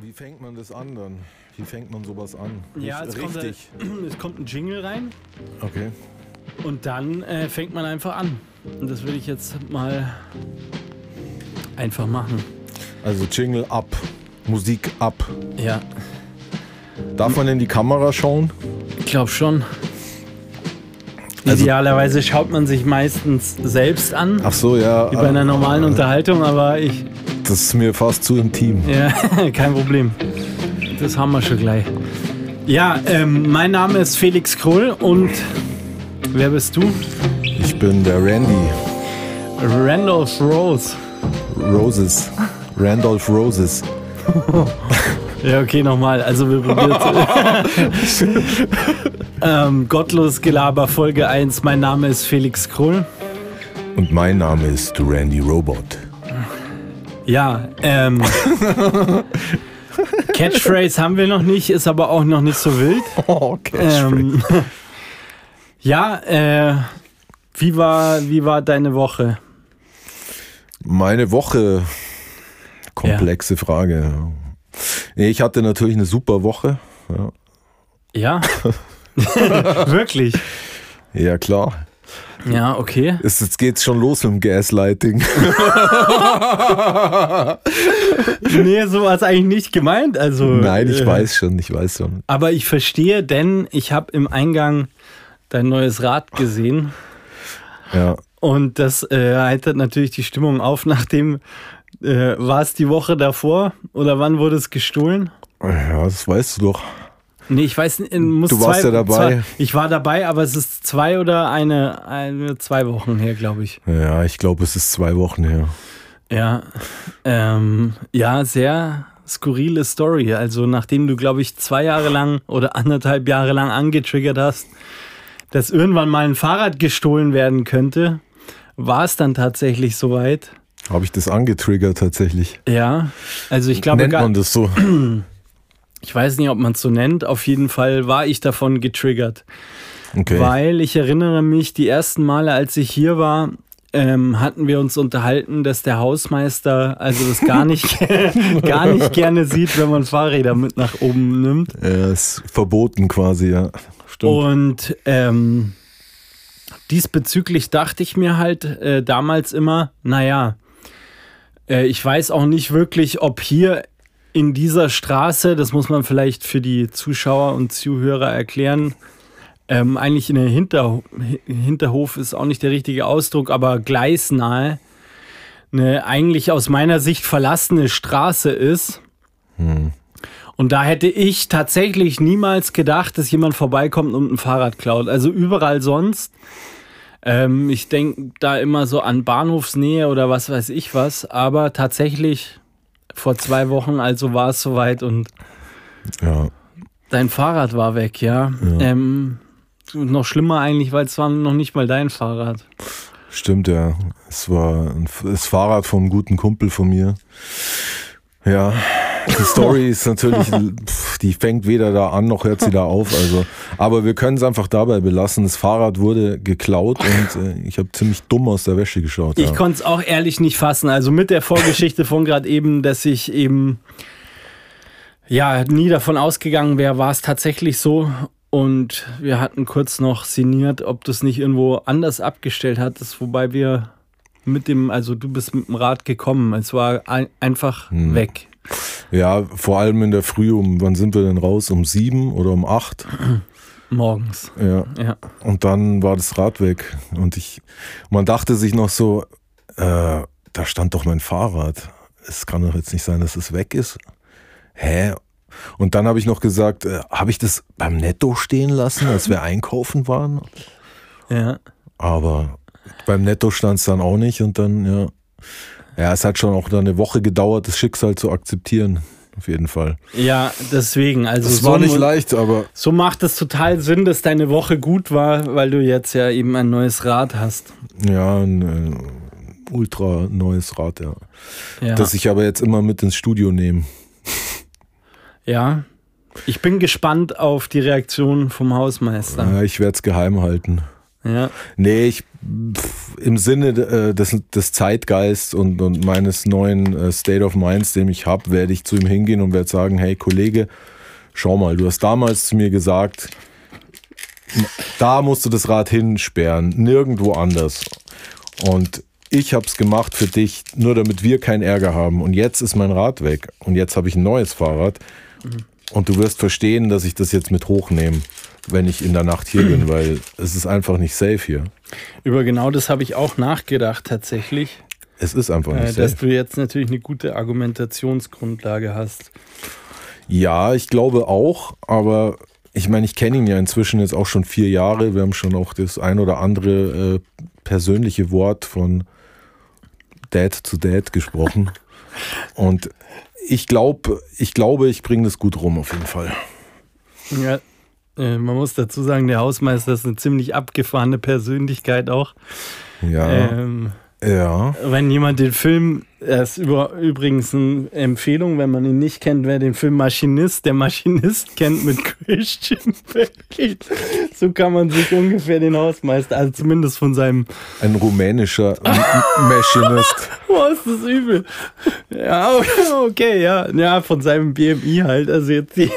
Wie fängt man das an dann? Wie fängt man sowas an? Ja, es kommt, richtig. es kommt ein Jingle rein Okay. und dann äh, fängt man einfach an. Und das will ich jetzt mal einfach machen. Also Jingle ab, Musik ab. Ja, Darf man in die Kamera schauen? ich glaube schon. Also- Idealerweise schaut man sich meistens selbst an, Ach so, ja. wie bei einer normalen Unterhaltung, aber ich, Das ist mir fast zu intim. ja, kein Problem. Das haben wir schon gleich. Ja, ähm, mein Name ist Felix Krull und wer bist du? Ich bin der Randy Randolph Rose. Roses. Randolph Roses. Ja, okay, nochmal. Also wir probieren ähm, Gottlos Gelaber Folge 1. Mein Name ist Felix Krull. Und mein Name ist Randy Robot. Ja, ähm. Catchphrase haben wir noch nicht, ist aber auch noch nicht so wild. Oh, Ähm, ja, äh, wie war, wie war deine Woche? Meine Woche. Komplexe Frage. ja. Nee, Ich hatte natürlich eine super Woche. Ja, Ja? Wirklich? ja klar. Ja, okay. Es, jetzt geht's schon los mit dem Gaslighting. Nee, so war es eigentlich nicht gemeint. Also, Nein, ich äh, weiß schon, ich weiß schon. Aber ich verstehe, denn ich habe im Eingang dein neues Rad gesehen. Ja. Und das äh, heitert natürlich die Stimmung auf, nachdem äh, war es die Woche davor oder wann wurde es gestohlen? Ja, das weißt du doch. Nee, ich weiß nicht, muss Du warst zwei, ja dabei. Zwei, ich war dabei, aber es ist zwei oder eine, eine zwei Wochen her, glaube ich. Ja, ich glaube, es ist zwei Wochen her. Ja, ähm, ja, sehr skurrile Story. Also nachdem du, glaube ich, zwei Jahre lang oder anderthalb Jahre lang angetriggert hast, dass irgendwann mal ein Fahrrad gestohlen werden könnte, war es dann tatsächlich soweit. Habe ich das angetriggert tatsächlich? Ja, also ich glaube, Nennt man das so? ich weiß nicht, ob man es so nennt. Auf jeden Fall war ich davon getriggert, Okay. weil ich erinnere mich, die ersten Male, als ich hier war, ähm, hatten wir uns unterhalten, dass der Hausmeister also das gar nicht, gar nicht gerne sieht, wenn man Fahrräder mit nach oben nimmt. Ja, ist verboten quasi, ja. Stimmt. Und ähm, diesbezüglich dachte ich mir halt äh, damals immer, naja, äh, ich weiß auch nicht wirklich, ob hier in dieser Straße, das muss man vielleicht für die Zuschauer und Zuhörer erklären, ähm, eigentlich in der Hinter Hinterhof ist auch nicht der richtige Ausdruck, aber gleisnahe, eine eigentlich aus meiner Sicht verlassene Straße ist. Und da hätte ich tatsächlich niemals gedacht, dass jemand vorbeikommt und ein Fahrrad klaut. Also überall sonst. Ähm, ich denke da immer so an Bahnhofsnähe oder was weiß ich was. Aber tatsächlich vor zwei Wochen, also war es soweit und ja. dein Fahrrad war weg, ja. Ähm, noch schlimmer eigentlich, weil es war noch nicht mal dein Fahrrad. Stimmt, ja. Es war ein, das Fahrrad vom guten Kumpel von mir. Ja, die Story ist natürlich, pf, die fängt weder da an noch hört sie da auf. Also, aber wir können es einfach dabei belassen. Das Fahrrad wurde geklaut und äh, ich habe ziemlich dumm aus der Wäsche geschaut. Ich ja. konnte es auch ehrlich nicht fassen. Also mit der Vorgeschichte von gerade eben, dass ich eben ja nie davon ausgegangen wäre, war es tatsächlich so. Und wir hatten kurz noch sinniert, ob du es nicht irgendwo anders abgestellt hattest, wobei wir mit dem, also du bist mit dem Rad gekommen. Es war ein, einfach Hm. weg. Ja, vor allem in der Früh, um wann sind wir denn raus? Um sieben oder um acht? Morgens. Ja. Ja. Und dann war das Rad weg. Und ich, man dachte sich noch so, äh, da stand doch mein Fahrrad. Es kann doch jetzt nicht sein, dass es weg ist. Hä? Und dann habe ich noch gesagt, äh, habe ich das beim Netto stehen lassen, als wir einkaufen waren? Ja. Aber beim Netto stand es dann auch nicht. Und dann, ja. Ja, es hat schon auch eine Woche gedauert, das Schicksal zu akzeptieren. Auf jeden Fall. Ja, deswegen. Also Es so war nicht leicht, aber So macht es total Sinn, dass deine Woche gut war, weil du jetzt ja eben ein neues Rad hast. ja, ein äh, ultra neues Rad, ja. Ja. Das ich aber jetzt immer mit ins Studio nehme. ja. Ich bin gespannt auf die Reaktion vom Hausmeister. Ja, ich werde es geheim halten. Ja. Nee, ich im Sinne äh, des, des Zeitgeists und, und meines neuen äh, State of Minds, den ich habe, werde ich zu ihm hingehen und werde sagen, hey Kollege, schau mal, du hast damals zu mir gesagt, da musst du das Rad hinsperren, nirgendwo anders. Und ich habe es gemacht für dich, nur damit wir keinen Ärger haben. Und jetzt ist mein Rad weg. Und jetzt habe ich ein neues Fahrrad. Mhm. Und du wirst verstehen, dass ich das jetzt mit hochnehme, wenn ich in der Nacht hier bin, weil es ist einfach nicht safe hier. Über genau das habe ich auch nachgedacht tatsächlich. Es ist einfach nicht äh, safe. Dass du jetzt natürlich eine gute Argumentationsgrundlage hast. Ja, ich glaube auch, aber ich meine, ich kenne ihn ja inzwischen jetzt auch schon vier Jahre. Wir haben schon auch das ein oder andere äh, persönliche Wort von Dad zu Dad gesprochen. Und ich glaube, ich glaube, ich bringe das gut rum auf jeden Fall. Ja, äh, man muss dazu sagen, der Hausmeister ist eine ziemlich abgefahrene Persönlichkeit auch. Ja. Ähm, ja. Wenn jemand den Film, das ist übrigens eine Empfehlung, wenn man ihn nicht kennt, wer den Film Maschinist, der Maschinist kennt mit Christian Bale. So kann man sich ungefähr den Hausmeister, also zumindest von seinem. Ein rumänischer Maschinist. Boah, ist das übel. Ja, okay, ja. Ja, von seinem BMI halt. Also jetzt die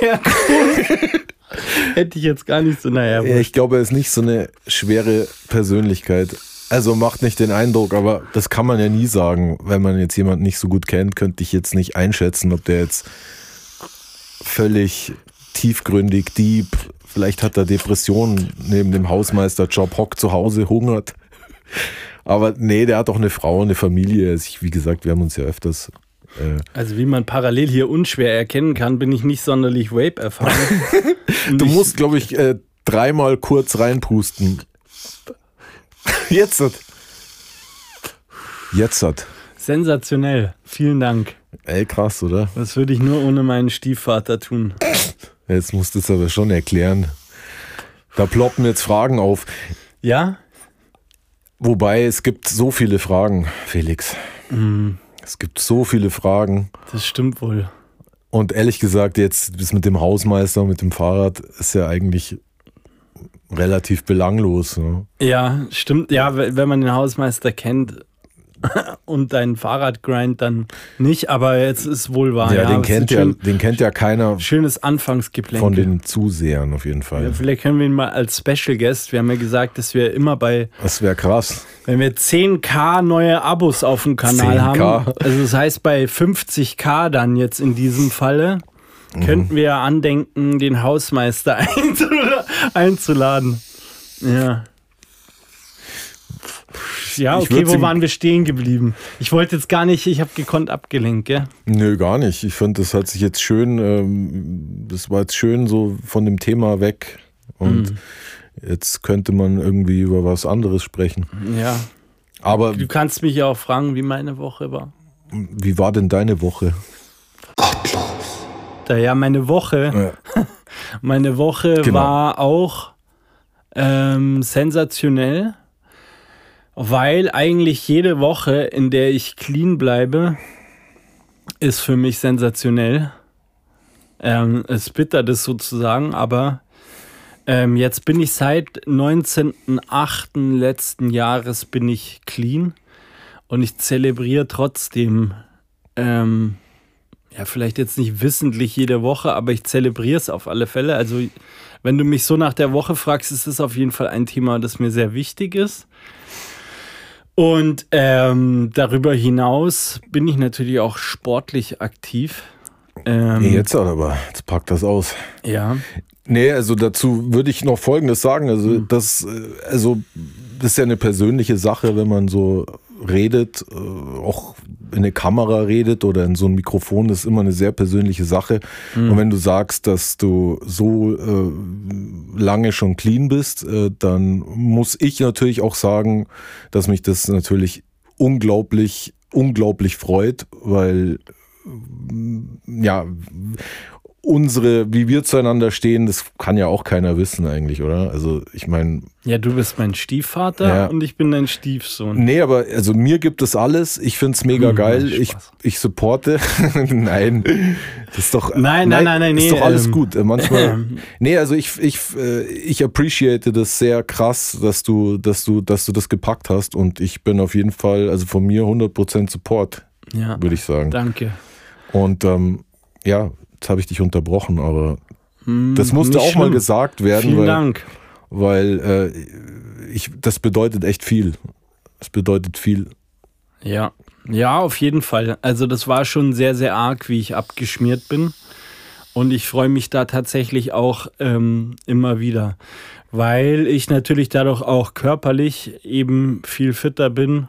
Hätte ich jetzt gar nicht so, naja. Ja, ich glaube, er ist nicht so eine schwere Persönlichkeit. Also macht nicht den Eindruck, aber das kann man ja nie sagen. Wenn man jetzt jemanden nicht so gut kennt, könnte ich jetzt nicht einschätzen, ob der jetzt völlig tiefgründig, deep, vielleicht hat er Depressionen neben dem Hausmeisterjob, hockt zu Hause, hungert. Aber nee, der hat auch eine Frau, eine Familie. Also ich, wie gesagt, wir haben uns ja öfters äh, also wie man parallel hier unschwer erkennen kann, bin ich nicht sonderlich Vape erfahren. du musst, glaube ich, äh, dreimal kurz reinpusten. Jetzt hat. Jetzt hat. Sensationell. Vielen Dank. Ey, krass, oder? Das würde ich nur ohne meinen Stiefvater tun. Jetzt musst du es aber schon erklären. Da ploppen jetzt Fragen auf. Ja? Wobei es gibt so viele Fragen, Felix. Mhm. Es gibt so viele Fragen. Das stimmt wohl. Und ehrlich gesagt, jetzt das mit dem Hausmeister, mit dem Fahrrad, ist ja eigentlich relativ belanglos. Ne? Ja, stimmt. Ja, wenn man den Hausmeister kennt, und dein Fahrradgrind dann nicht, aber jetzt ist wohl wahr. Ja, ja den, kennt ja schön, den kennt ja keiner. Schönes Anfangsgeplänkel. Von den Zusehern auf jeden Fall. Ja, vielleicht können wir ihn mal als Special Guest, wir haben ja gesagt, dass wir immer bei. Das wäre krass. Wenn wir 10k neue Abos auf dem Kanal 10K. haben, also das heißt bei 50k dann jetzt in diesem Falle, mhm. könnten wir andenken, den Hausmeister einzuladen. Ja. Ja, okay, wo waren wir stehen geblieben? Ich wollte jetzt gar nicht, ich habe gekonnt abgelenkt, gell? Nö, gar nicht. Ich fand, das hat sich jetzt schön, ähm, das war jetzt schön so von dem Thema weg. Und mhm. jetzt könnte man irgendwie über was anderes sprechen. Ja. Aber du kannst mich ja auch fragen, wie meine Woche war. Wie war denn deine Woche? Gottlos. Da ja, meine Woche. Ja. meine Woche genau. war auch ähm, sensationell weil eigentlich jede Woche, in der ich clean bleibe, ist für mich sensationell. Ähm, es bitter das sozusagen, aber ähm, jetzt bin ich seit 19.08. letzten Jahres bin ich clean und ich zelebriere trotzdem, ähm, ja vielleicht jetzt nicht wissentlich jede Woche, aber ich zelebriere es auf alle Fälle. Also wenn du mich so nach der Woche fragst, ist es auf jeden Fall ein Thema, das mir sehr wichtig ist. Und ähm, darüber hinaus bin ich natürlich auch sportlich aktiv. Ähm, nee, jetzt aber, jetzt packt das aus. Ja. Nee, also dazu würde ich noch Folgendes sagen. Also, hm. das, äh, also, das ist ja eine persönliche Sache, wenn man so redet, äh, auch in eine Kamera redet oder in so ein Mikrofon, das ist immer eine sehr persönliche Sache. Mhm. Und wenn du sagst, dass du so äh, lange schon clean bist, äh, dann muss ich natürlich auch sagen, dass mich das natürlich unglaublich, unglaublich freut, weil ja, unsere, wie wir zueinander stehen, das kann ja auch keiner wissen eigentlich, oder? Also ich meine. Ja, du bist mein Stiefvater ja. und ich bin dein Stiefsohn. Nee, aber also mir gibt es alles. Ich finde es mega hm, geil. Ich, ich supporte. nein, das ist doch. Nein, nein, nein, nein, nee. Ist doch alles ähm, gut. Manchmal. nee, also ich, ich, äh, ich appreciate das sehr krass, dass du, dass du, dass du das gepackt hast und ich bin auf jeden Fall, also von mir 100% Support, ja, würde ich sagen. Danke. Und ähm, ja, jetzt habe ich dich unterbrochen, aber hm, das musste auch schlimm. mal gesagt werden. Vielen weil, Dank. Weil äh, ich, das bedeutet echt viel. Das bedeutet viel. Ja, ja, auf jeden Fall. Also das war schon sehr, sehr arg, wie ich abgeschmiert bin. Und ich freue mich da tatsächlich auch ähm, immer wieder, weil ich natürlich dadurch auch körperlich eben viel fitter bin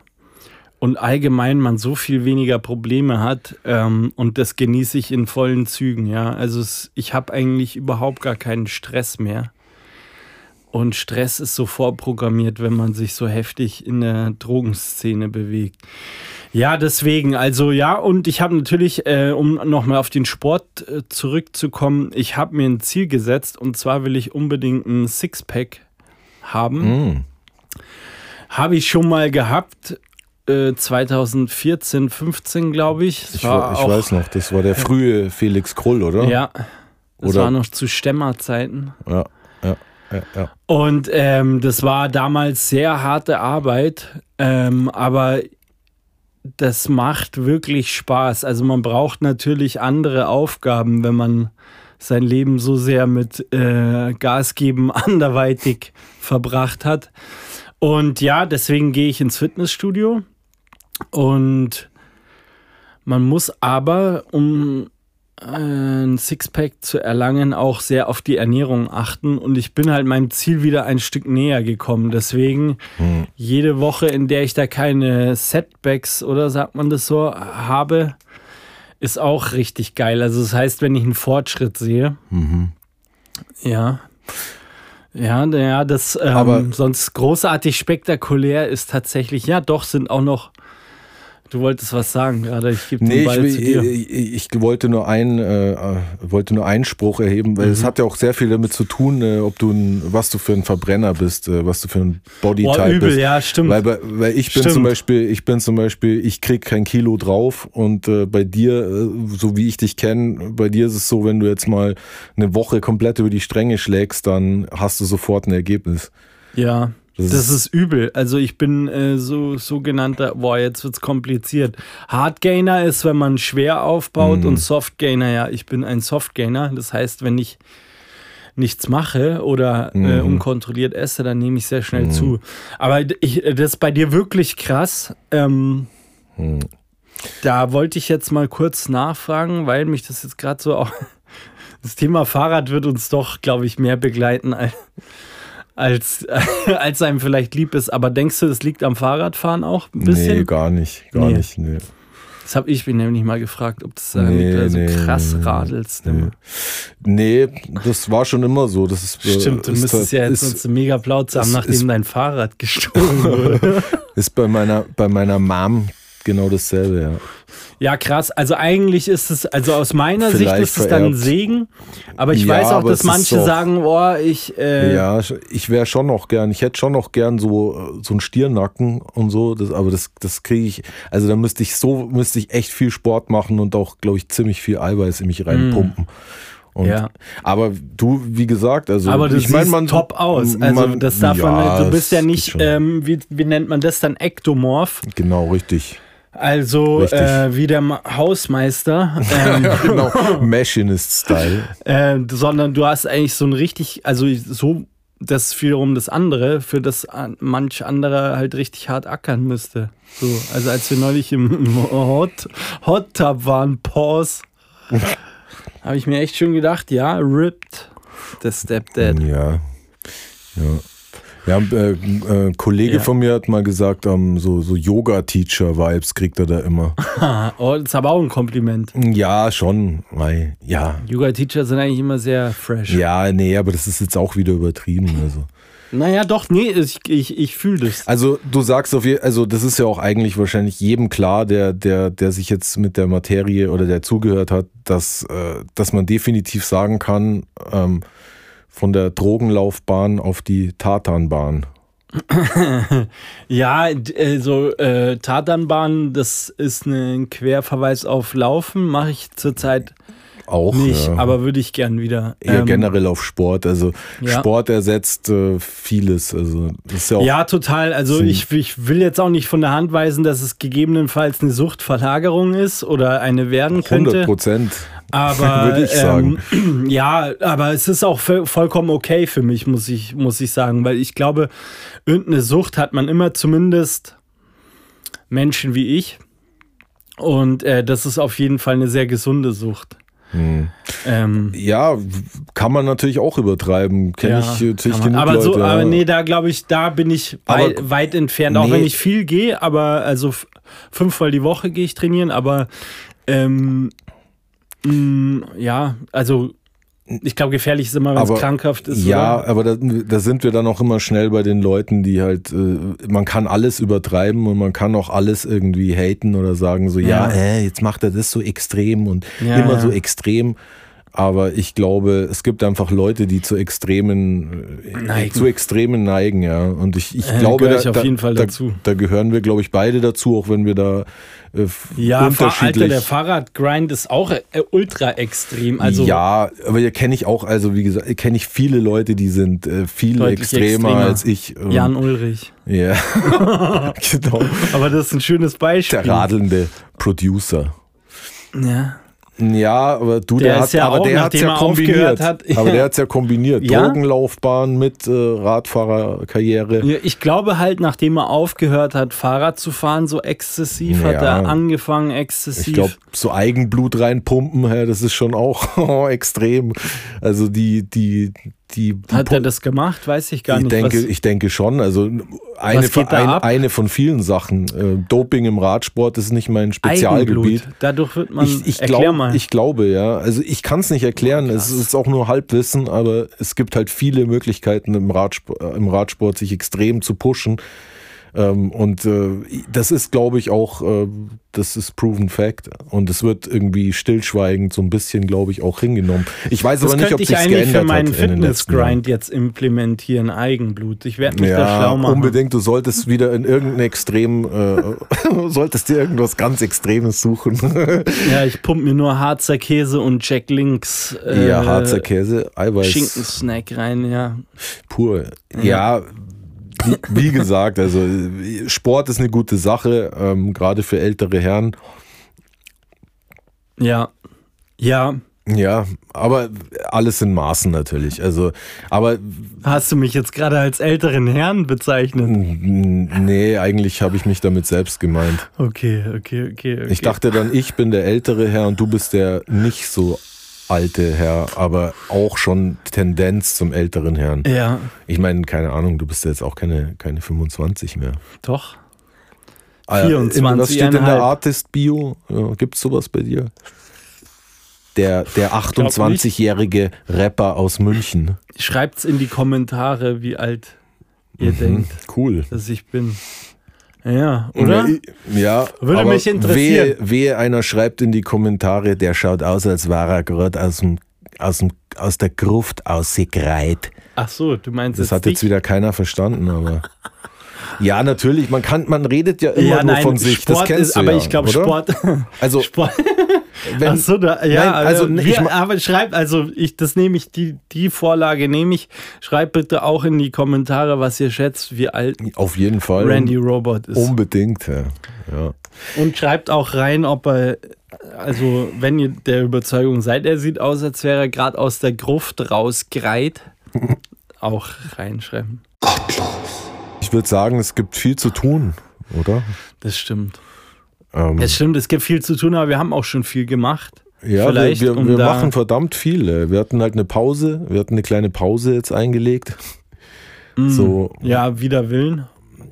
und allgemein man so viel weniger Probleme hat ähm, und das genieße ich in vollen Zügen. Ja, also es, ich habe eigentlich überhaupt gar keinen Stress mehr. Und Stress ist so vorprogrammiert, wenn man sich so heftig in der Drogenszene bewegt. Ja, deswegen, also ja, und ich habe natürlich, äh, um nochmal auf den Sport äh, zurückzukommen, ich habe mir ein Ziel gesetzt und zwar will ich unbedingt ein Sixpack haben. Mm. Habe ich schon mal gehabt, 2014, äh, 15, glaube ich. Ich, ich weiß noch, das war der frühe Felix Krull, oder? Ja. Das oder? war noch zu Stemmerzeiten. Ja, ja. Ja, ja. Und ähm, das war damals sehr harte Arbeit, ähm, aber das macht wirklich Spaß. Also man braucht natürlich andere Aufgaben, wenn man sein Leben so sehr mit äh, Gas geben anderweitig verbracht hat. Und ja, deswegen gehe ich ins Fitnessstudio und man muss aber, um äh, ein Sixpack zu erlangen, auch sehr auf die Ernährung achten. Und ich bin halt meinem Ziel wieder ein Stück näher gekommen. Deswegen hm. jede Woche, in der ich da keine Setbacks oder sagt man das so, habe, ist auch richtig geil. Also das heißt, wenn ich einen Fortschritt sehe, mhm. ja. Ja, ja, das ähm, Aber sonst großartig spektakulär ist tatsächlich, ja, doch sind auch noch Du wolltest was sagen gerade. Ich gebe nee, Ball ich, zu dir. Ich, ich, wollte nur einen, äh, wollte nur Einspruch erheben, weil mhm. es hat ja auch sehr viel damit zu tun, äh, ob du ein, was du für ein Verbrenner bist, äh, was du für ein Bodytype Boah, übel, bist. ja, stimmt. Weil, weil ich bin stimmt. zum Beispiel, ich bin zum Beispiel, ich krieg kein Kilo drauf und äh, bei dir, äh, so wie ich dich kenne, bei dir ist es so, wenn du jetzt mal eine Woche komplett über die Stränge schlägst, dann hast du sofort ein Ergebnis. Ja. Das, das ist, übel. Also ich bin äh, so sogenannter, boah, jetzt wird's kompliziert. Hardgainer ist, wenn man schwer aufbaut mhm. und Softgainer, ja, ich bin ein Softgainer. Das heißt, wenn ich nichts mache oder äh, mhm. äh, unkontrolliert esse, dann nehme ich sehr schnell mhm. zu. Aber ich, das ist bei dir wirklich krass. Ähm, mhm. Da wollte ich jetzt mal kurz nachfragen, weil mich das jetzt gerade so auch. Das Thema Fahrrad wird uns doch, glaube ich, mehr begleiten als als, als einem vielleicht lieb ist. Aber denkst du, das liegt am Fahrradfahren auch ein bisschen? Nee, gar nicht. Gar nee. nicht, nee. Das habe ich mich nämlich mal gefragt, ob das daran nee, liegt, so nee, krass nee, radelst. Nee. nee. das war schon immer so. Das ist, äh, Stimmt, du ist müsstest ja jetzt ist, uns eine mega Plauze haben, nachdem ist, dein Fahrrad gestohlen wurde. ist bei meiner, bei meiner Mom genau dasselbe, ja. Ja, krass. Also eigentlich ist es, also aus meiner Vielleicht Sicht ist es dann ein Segen. Aber ich ja, weiß auch, dass manche sagen, oh, ich. Äh ja, ich wäre schon noch gern, ich hätte schon noch gern so, so einen Stirnacken und so. Das, aber das, das kriege ich, also da müsste ich so, müsste ich echt viel Sport machen und auch, glaube ich, ziemlich viel Eiweiß in mich reinpumpen. Mm. Und, ja. Aber du, wie gesagt, also aber du ich meine, man top aus. Also man, das darf ja, man, du bist ja nicht, ähm, wie, wie nennt man das dann, ektomorph. Genau, richtig. Also äh, wie der Hausmeister. Ähm, genau, Machinist-Style. Äh, sondern du hast eigentlich so ein richtig, also so das wiederum das andere, für das manch andere halt richtig hart ackern müsste. So, also als wir neulich im, im Hot, Hot Tub waren, Pause, habe ich mir echt schon gedacht, ja, ripped, der Stepdad. Ja, ja. Ja, äh, äh, Kollege ja. von mir hat mal gesagt, ähm, so, so Yoga-Teacher-Vibes kriegt er da immer. oh, das ist aber auch ein Kompliment. Ja, schon. Weil, ja. Yoga-Teacher sind eigentlich immer sehr fresh. Ja, nee, aber das ist jetzt auch wieder übertrieben. Also. Naja, doch, nee, ich, ich, ich fühle das. Also du sagst auf jeden also das ist ja auch eigentlich wahrscheinlich jedem klar, der, der, der sich jetzt mit der Materie oder der zugehört hat, dass, äh, dass man definitiv sagen kann, ähm, von der Drogenlaufbahn auf die Tatanbahn. ja, also äh, Tatanbahn, das ist ein Querverweis auf Laufen, mache ich zurzeit auch nicht, ja. aber würde ich gern wieder. Eher Ähm, generell auf Sport. Also ja. Sport ersetzt äh, vieles. Also das ist ja auch Ja, total. Also ich, ich will jetzt auch nicht von der Hand weisen, dass es gegebenenfalls eine Suchtverlagerung ist oder eine werden 100 könnte. Prozent. Aber würde ich sagen. Ähm, ja, aber es ist auch voll- vollkommen okay für mich, muss ich, muss ich sagen, weil ich glaube, irgendeine Sucht hat man immer zumindest Menschen wie ich. Und äh, das ist auf jeden Fall eine sehr gesunde Sucht. Hm. Ähm, Ja, kann man natürlich auch übertreiben. Kenne ja, ich natürlich man- genug aber Leute. so, aber nee, da glaube ich, da bin ich Aber- weit, weit entfernt, auch Nee. wenn ich viel gehe, aber also fünfmal die Woche gehe ich trainieren, aber ähm, mh, ja, also ich glaube, gefährlich ist immer, wenn es krankhaft ist. Ja, oder? aber da, da sind wir dann auch immer schnell bei den Leuten, die halt, äh, man kann alles übertreiben und man kann auch alles irgendwie haten oder sagen so, ja, Ja. äh, jetzt macht er das so extrem und Ja, immer ja. so extrem. Aber ich glaube, es gibt einfach Leute, die zu extremen, äh, Neigen. zu extremen neigen, ja. Und ich, ich Äh, glaube, gehöre da, ich auf da, jeden Fall da, dazu. da gehören wir, glaube ich, beide dazu, auch wenn wir da äh, Ja, Fahr- Alter, unterschiedlich. der Fahrradgrind ist auch äh, ultra extrem. Also ja, aber hier kenne ich auch, also wie gesagt, kenne ich viele Leute, die sind äh, viel extremer, extremer. als ich. Und- Jan Ulrich. Ja, genau. Aber das ist ein schönes Beispiel. Der radelnde Producer. Ja. Ja, aber du, Der der, hat, ja aber auch, der hat's ja er kombiniert. hat- Aber der hat's ja kombiniert. Ja? Drogenlaufbahn mit äh, Radfahrerkarriere. Ja, Ich glaube halt, nachdem er aufgehört hat, Fahrrad zu fahren, so exzessiv, hat Ja. er angefangen, exzessiv. Ich glaube, so Eigenblut reinpumpen, ja, das ist schon auch extrem. Also die, die, die, die hat er das gemacht? Weiß ich gar ich nicht. denke, ich denke schon. Also eine, von, ein, eine von vielen Sachen. Äh, Doping im Radsport ist nicht mein Spezialgebiet. Eigenblut. Dadurch wird man. Ich, ich, glaub, mal. ich glaube, ja. Also ich kann es nicht erklären. es ist auch nur Halbwissen, aber es gibt halt viele Möglichkeiten im Radsport, im Radsport sich extrem zu pushen. Ähm, und äh, das ist, glaube ich, auch, äh, das ist proven fact. Und es wird irgendwie stillschweigend so ein bisschen, glaube ich, auch hingenommen. Ich weiß das aber nicht, ob ich sich eigentlich geändert für meinen hat in den letzten Jahren. Fitness-Grind jetzt implementieren, Eigenblut. Ich werde mich da Ja, schlau machen. unbedingt. Du solltest wieder in irgendein Extrem, äh, solltest dir irgendwas ganz Extremes suchen. Ja, ich pump mir nur Harzer Käse und Jack Links äh, ja, Harzer Käse, Eiweiß. Schinkensnack rein, ja. Pur. Ja, wie, wie gesagt, also Sport ist eine gute Sache, ähm, gerade für ältere Herren. Ja. Ja. Ja, aber alles in Maßen natürlich. Also, aber Hast du mich jetzt gerade als älteren Herrn bezeichnet? nee, eigentlich habe ich mich damit selbst gemeint. Okay, okay, okay. okay. Ich dachte dann, ich bin der ältere Herr und du bist der nicht so alte Herr, aber auch schon Tendenz zum älteren Herrn. Ja, Ich meine, keine Ahnung, du bist ja jetzt auch keine, keine 25 mehr. doch. Ah, ja, in- Was steht in der 24,5. Artist-Bio? Ja, Gibt es sowas bei dir? Der, der 28-jährige Rapper aus München. Schreibt's in die Kommentare, wie alt ihr Mhm, denkt, Cool. dass ich bin. Ja, oder? Ja, Würde aber mich interessieren. Wehe, wehe, einer schreibt in die Kommentare, der schaut aus, als war er gerade aus, dem, aus, dem, aus der Gruft ausgegreit. Ach so, du meinst Das hat jetzt dich? wieder keiner verstanden, aber. Ja, natürlich, man kann, man redet ja immer ja, nur nein, von sich. Sport das kennst ist, du aber ja, ich glaube? Sport, Also, Sport. Wenn, Ach so, da, ja, Nein, also, wir, ich ma- aber schreibt, also ich, das nehme ich, die, die Vorlage nehme ich. Schreibt bitte auch in die Kommentare, was ihr schätzt, wie alt auf jeden Fall. Randy Robot ist. Unbedingt, ja. ja. Und schreibt auch rein, ob er, also wenn ihr der Überzeugung seid, er sieht aus, als wäre er gerade aus der Gruft rausgreit. auch reinschreiben. Ich würde sagen, es gibt viel zu tun, oder? Das stimmt. Ähm, Es stimmt, es gibt viel zu tun, aber wir haben auch schon viel gemacht. ja, vielleicht, wir, wir, um wir machen verdammt viel. Wir hatten halt eine Pause, wir hatten eine kleine Pause jetzt eingelegt. So, Mm. Ja, wider Willen.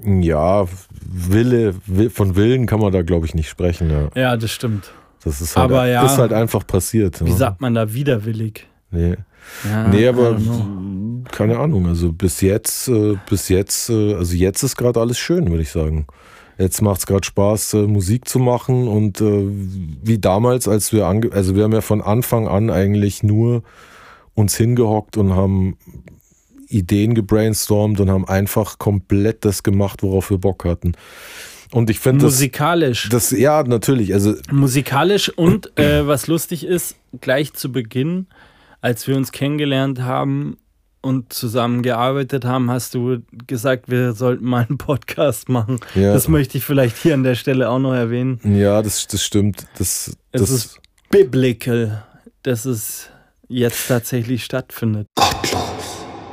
ja, Wille, Wi- von Willen kann man da, glaube ich, nicht sprechen. Ja. Ja, das stimmt. Das ist halt, Aber ja. ist halt einfach passiert. Wie ja. sagt man da widerwillig? Nee. Ja, nee, aber keine Ahnung. Also bis jetzt, äh, bis jetzt, äh, also jetzt ist gerade alles schön, würde ich sagen. Jetzt macht es gerade Spaß, äh, Musik zu machen und äh, wie damals, als wir ange also wir haben ja von Anfang an eigentlich nur uns hingehockt und haben Ideen gebrainstormt und haben einfach komplett das gemacht, worauf wir Bock hatten. Und ich finde das, Musikalisch. das, ja, natürlich, also Musikalisch und äh, was lustig ist, gleich zu Beginn, als wir uns kennengelernt haben und zusammengearbeitet haben, hast du gesagt, wir sollten mal einen Podcast machen. Ja. Das möchte ich vielleicht hier an der Stelle auch noch erwähnen. ja, das, das stimmt. Das, Es das, ist biblical, dass es jetzt tatsächlich stattfindet.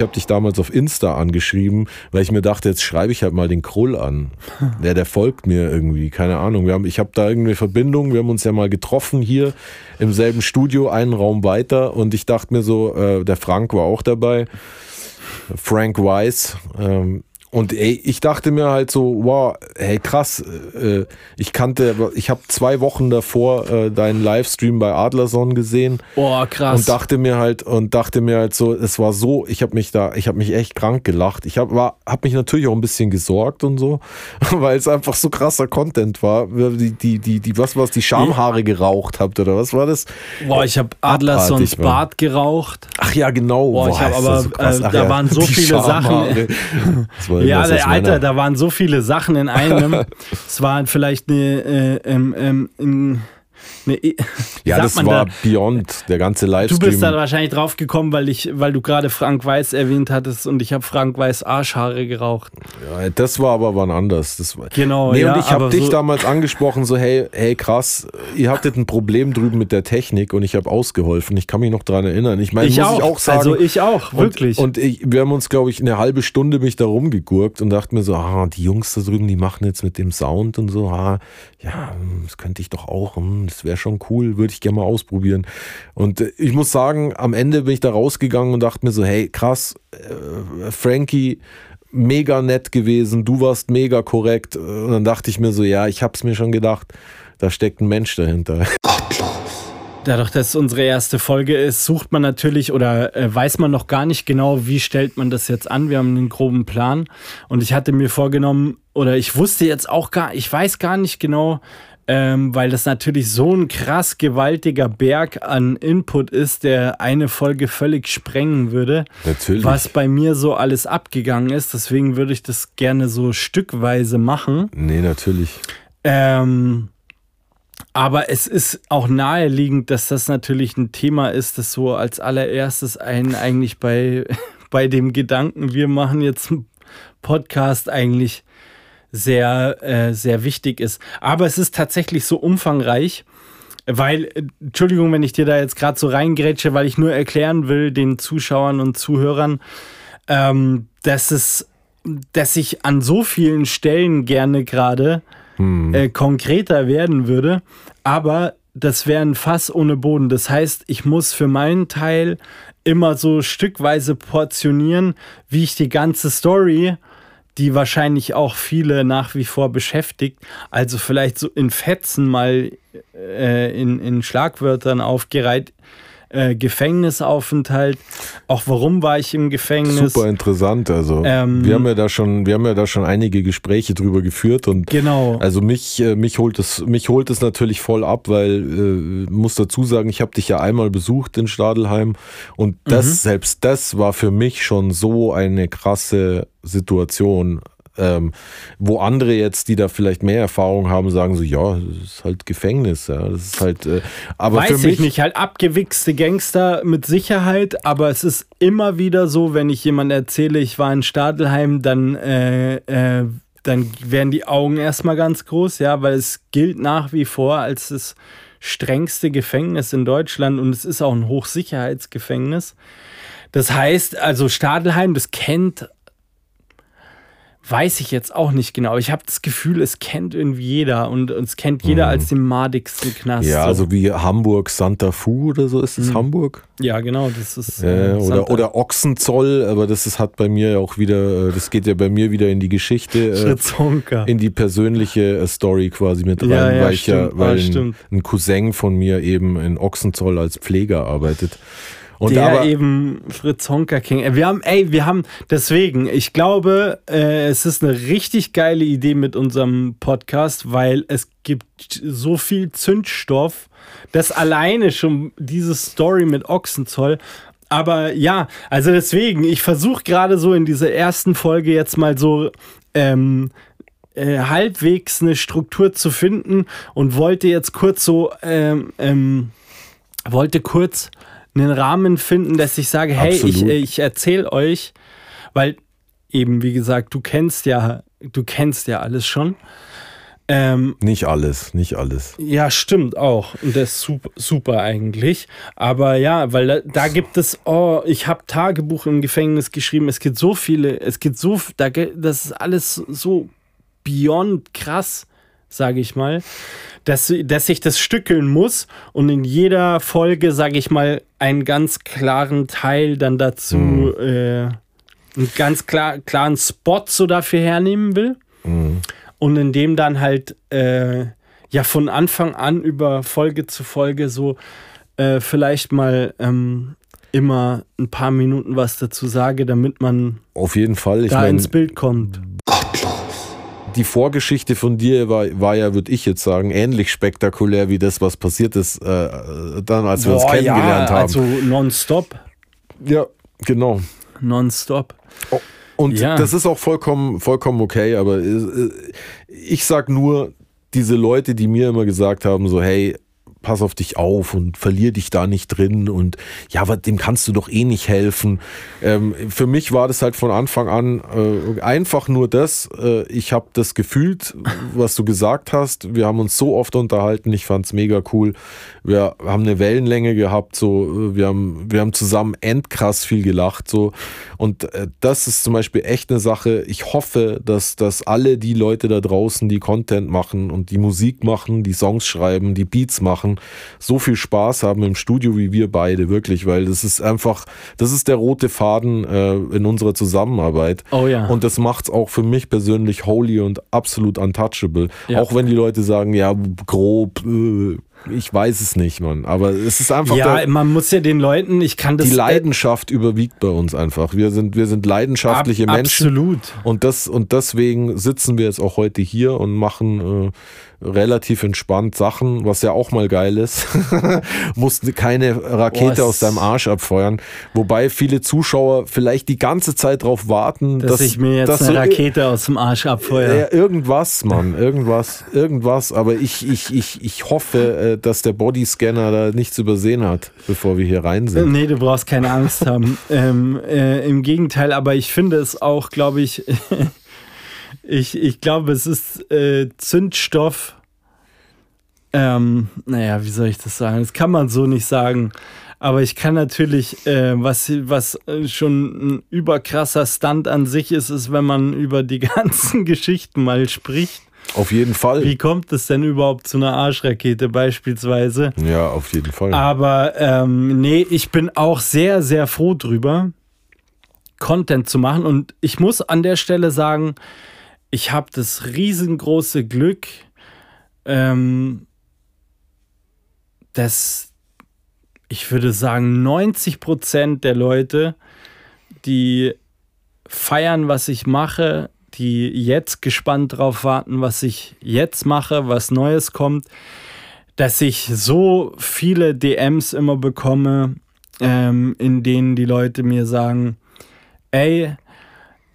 Ich habe dich damals auf Insta angeschrieben, weil ich mir dachte, jetzt schreibe ich halt mal den Krull an. Der, der folgt mir irgendwie, keine Ahnung. Wir haben, ich habe da irgendeine Verbindung. Wir haben uns ja mal getroffen hier im selben Studio, einen Raum weiter. Und ich dachte mir so, äh, der Frank war auch dabei, Frank Weiss. Ähm, und ey, ich dachte mir halt so, wow, hey krass, äh, ich kannte, ich habe zwei Wochen davor äh, deinen Livestream bei Adlerson gesehen Boah, krass. und dachte mir halt und dachte mir halt so, es war so, ich habe mich da, ich habe mich echt krank gelacht. Ich habe war, habe mich natürlich auch ein bisschen gesorgt und so, weil es einfach so krasser Content war. Die die die die was was die Schamhaare geraucht habt oder was war das? Boah, ich habe Adlersons. Bart geraucht. Ach ja, genau. Boah, ich hab ist aber, so äh, da waren so viele Sachen. Schamhaare. Das war Ja, der, Alter, da waren so viele Sachen in einem. es war vielleicht eine, äh, ähm, ähm, wie ja, das war da? Beyond, der ganze Du Livestream. bist da wahrscheinlich drauf gekommen, weil ich, weil du gerade Frank Weiß erwähnt hattest und ich habe Frank Weiß Arschhaare geraucht. Ja, das war aber wann anders. Das war, Genau, Nee, ja, und ich habe dich so- damals angesprochen, so, hey, hey, krass, ihr hattet ein Problem drüben mit der Technik und ich habe ausgeholfen. Ich kann mich noch dran erinnern. Ich meine, Ich muss auch. ich auch sagen. also ich auch, wirklich. Und, und ich, wir haben uns, glaube ich, eine halbe Stunde mich da rumgegurkt und dachten mir so, ah, die Jungs da drüben, die machen jetzt mit dem Sound und so, ah, ja, das könnte ich doch auch, hm, das wäre schon cool, würde ich gerne mal ausprobieren. Und äh, ich muss sagen, am Ende bin ich da rausgegangen und dachte mir so, hey, krass, äh, Frankie, mega nett gewesen, du warst mega korrekt. Und dann dachte ich mir so, ja, ich hab's mir schon gedacht, da steckt ein Mensch dahinter. Dadurch, dass es unsere erste Folge ist, sucht man natürlich oder äh, weiß man noch gar nicht genau, wie stellt man das jetzt an. Wir haben einen groben Plan und ich hatte mir vorgenommen oder ich wusste jetzt auch gar, ich weiß gar nicht genau, ähm, weil das natürlich so ein krass gewaltiger Berg an Input ist, der eine Folge völlig sprengen würde. Natürlich. Was bei mir so alles abgegangen ist. Deswegen würde ich das gerne so stückweise machen. Nee, natürlich. Ähm, aber es ist auch naheliegend, dass das natürlich ein Thema ist, das so als allererstes einen eigentlich bei, bei dem Gedanken, wir machen jetzt einen Podcast eigentlich sehr, äh, sehr wichtig ist. Aber es ist tatsächlich so umfangreich, weil, äh, Entschuldigung, wenn ich dir da jetzt gerade so reingrätsche, weil ich nur erklären will den Zuschauern und Zuhörern, ähm, dass es, dass ich an so vielen Stellen gerne gerade äh, konkreter werden würde, aber das wäre ein Fass ohne Boden. Das heißt, ich muss für meinen Teil immer so stückweise portionieren, wie ich die ganze Story, die wahrscheinlich auch viele nach wie vor beschäftigt, also vielleicht so in Fetzen mal äh, in, in Schlagwörtern aufgereiht, äh, Gefängnisaufenthalt, auch warum war ich im Gefängnis? Super interessant. Also Ähm, wir haben ja da schon, wir haben ja da schon einige Gespräche drüber geführt und Genau. also mich, äh, mich holt es, mich holt es natürlich voll ab, weil äh, muss dazu sagen, ich habe dich ja einmal besucht in Stadelheim und das, Mhm. selbst das war für mich schon so eine krasse Situation. Ähm, wo andere jetzt, die da vielleicht mehr Erfahrung haben, sagen so, ja, das ist halt Gefängnis, ja, das ist halt, äh, aber Weiß für mich, ich nicht, halt abgewichste Gangster mit Sicherheit, aber es ist immer wieder so, wenn ich jemand erzähle, ich war in Stadelheim, dann, äh, äh, dann werden die Augen erstmal ganz groß, ja, weil es gilt nach wie vor als das strengste Gefängnis in Deutschland und es ist auch ein Hochsicherheitsgefängnis. Das heißt, also Stadelheim, das kennt Weiß ich jetzt auch nicht genau. Ich habe das Gefühl, es kennt irgendwie jeder und es kennt jeder als den madigsten Knast. Mhm. ja, so. also wie Hamburg Santa Fu oder so ist es Hamburg? Ja, genau, das ist. Äh, oder, oder Ochsenzoll, aber das ist, hat bei mir auch wieder, äh, das geht ja bei mir wieder in die Geschichte, äh, in die persönliche äh, Story quasi mit rein, Ja, ja, weil ich ja, stimmt, weil ja, ein, stimmt. ein Cousin von mir eben in Ochsenzoll als Pfleger arbeitet. Und der aber, eben Fritz Honka King. Wir haben, ey, wir haben, deswegen, ich glaube, äh, es ist eine richtig geile Idee mit unserem Podcast, weil es gibt so viel Zündstoff, das alleine schon diese Story mit Ochsenzoll. Aber ja, also deswegen, ich versuche gerade so in dieser ersten Folge jetzt mal so ähm, äh, halbwegs eine Struktur zu finden und wollte jetzt kurz so, ähm, ähm, wollte kurz einen Rahmen finden, dass ich sage, hey, ich, Absolut. ich erzähle euch, weil eben, wie gesagt, du kennst ja, du kennst ja alles schon. Ähm, nicht alles, nicht alles. ja, stimmt auch. Und das ist super, super eigentlich. Aber ja, weil da, da gibt es, oh, ich habe Tagebuch im Gefängnis geschrieben. Es gibt so viele, es gibt so, da, das ist alles so beyond krass, sage ich mal, dass, dass ich das stückeln muss und in jeder Folge, sage ich mal, einen ganz klaren Teil dann dazu, äh, einen ganz klar, klaren Spot so dafür hernehmen will und in dem dann halt äh, ja von Anfang an über Folge zu Folge so äh, vielleicht mal ähm, immer ein paar Minuten was dazu sage, damit man Auf jeden Fall. Da meine, ins Bild kommt. Die Vorgeschichte von dir war, war ja, würde ich jetzt sagen, ähnlich spektakulär wie das, was passiert ist, äh, dann, als wir uns Boah, kennengelernt ja, haben. Also nonstop. ja, genau. Nonstop. Und Ja. das ist auch vollkommen, vollkommen okay, aber äh, ich sag nur, diese Leute, die mir immer gesagt haben, so, hey, pass auf dich auf und verlier dich da nicht drin und ja, dem kannst du doch eh nicht helfen. Ähm, für mich war das halt von Anfang an äh, einfach nur das, äh, ich habe das gefühlt, was du gesagt hast. Wir haben uns so oft unterhalten, ich fand's mega cool. Wir haben eine Wellenlänge gehabt, so, äh, wir haben, wir haben zusammen endkrass viel gelacht, so. Und äh, das ist zum Beispiel echt eine Sache. Ich hoffe, dass, dass alle die Leute da draußen, die Content machen und die Musik machen, die Songs schreiben, die Beats machen, so viel Spaß haben im Studio wie wir beide, wirklich, weil das ist einfach, das ist der rote Faden äh, in unserer Zusammenarbeit. Oh ja. Und das macht's auch für mich persönlich holy und absolut untouchable. Ja. Auch wenn die Leute sagen, ja, grob, äh, ich weiß es nicht, Mann. Aber es ist einfach Ja, der, man muss ja den Leuten, ich kann das. die Leidenschaft überwiegt bei uns einfach. Wir sind, wir sind leidenschaftliche Ab- Menschen. Absolut. Und, das, und deswegen sitzen wir jetzt auch heute hier und machen äh, relativ entspannt Sachen, was ja auch mal geil ist. Musst keine Rakete Boah, aus deinem Arsch abfeuern. Wobei viele Zuschauer vielleicht die ganze Zeit darauf warten, Dass, dass, ich mir jetzt dass eine Rakete aus dem Arsch abfeuere. ja, irgendwas, Mann, irgendwas, irgendwas. Aber ich, ich, ich, ich hoffe, äh, dass der Bodyscanner da nichts übersehen hat, bevor wir hier rein sind. Nee, du brauchst keine Angst haben. ähm, äh, Im Gegenteil, aber ich finde es auch, glaube ich, ich, ich glaube, es ist äh, Zündstoff. Ähm, naja, wie soll ich das sagen? Das kann man so nicht sagen. Aber ich kann natürlich, äh, was, was äh, schon ein überkrasser Stunt an sich ist, ist, wenn man über die ganzen Geschichten mal spricht. Auf jeden Fall. Wie kommt es denn überhaupt zu einer Arschrakete beispielsweise? Ja, auf jeden Fall. Aber ähm, nee, ich bin auch sehr, sehr froh drüber, Content zu machen. Und ich muss an der Stelle sagen, ich habe das riesengroße Glück, ähm, dass ich würde sagen, 90 Prozent der Leute, die feiern, was ich mache, die jetzt gespannt drauf warten, was ich jetzt mache, was Neues kommt, dass ich so viele DMs immer bekomme, ähm, in denen die Leute mir sagen, ey,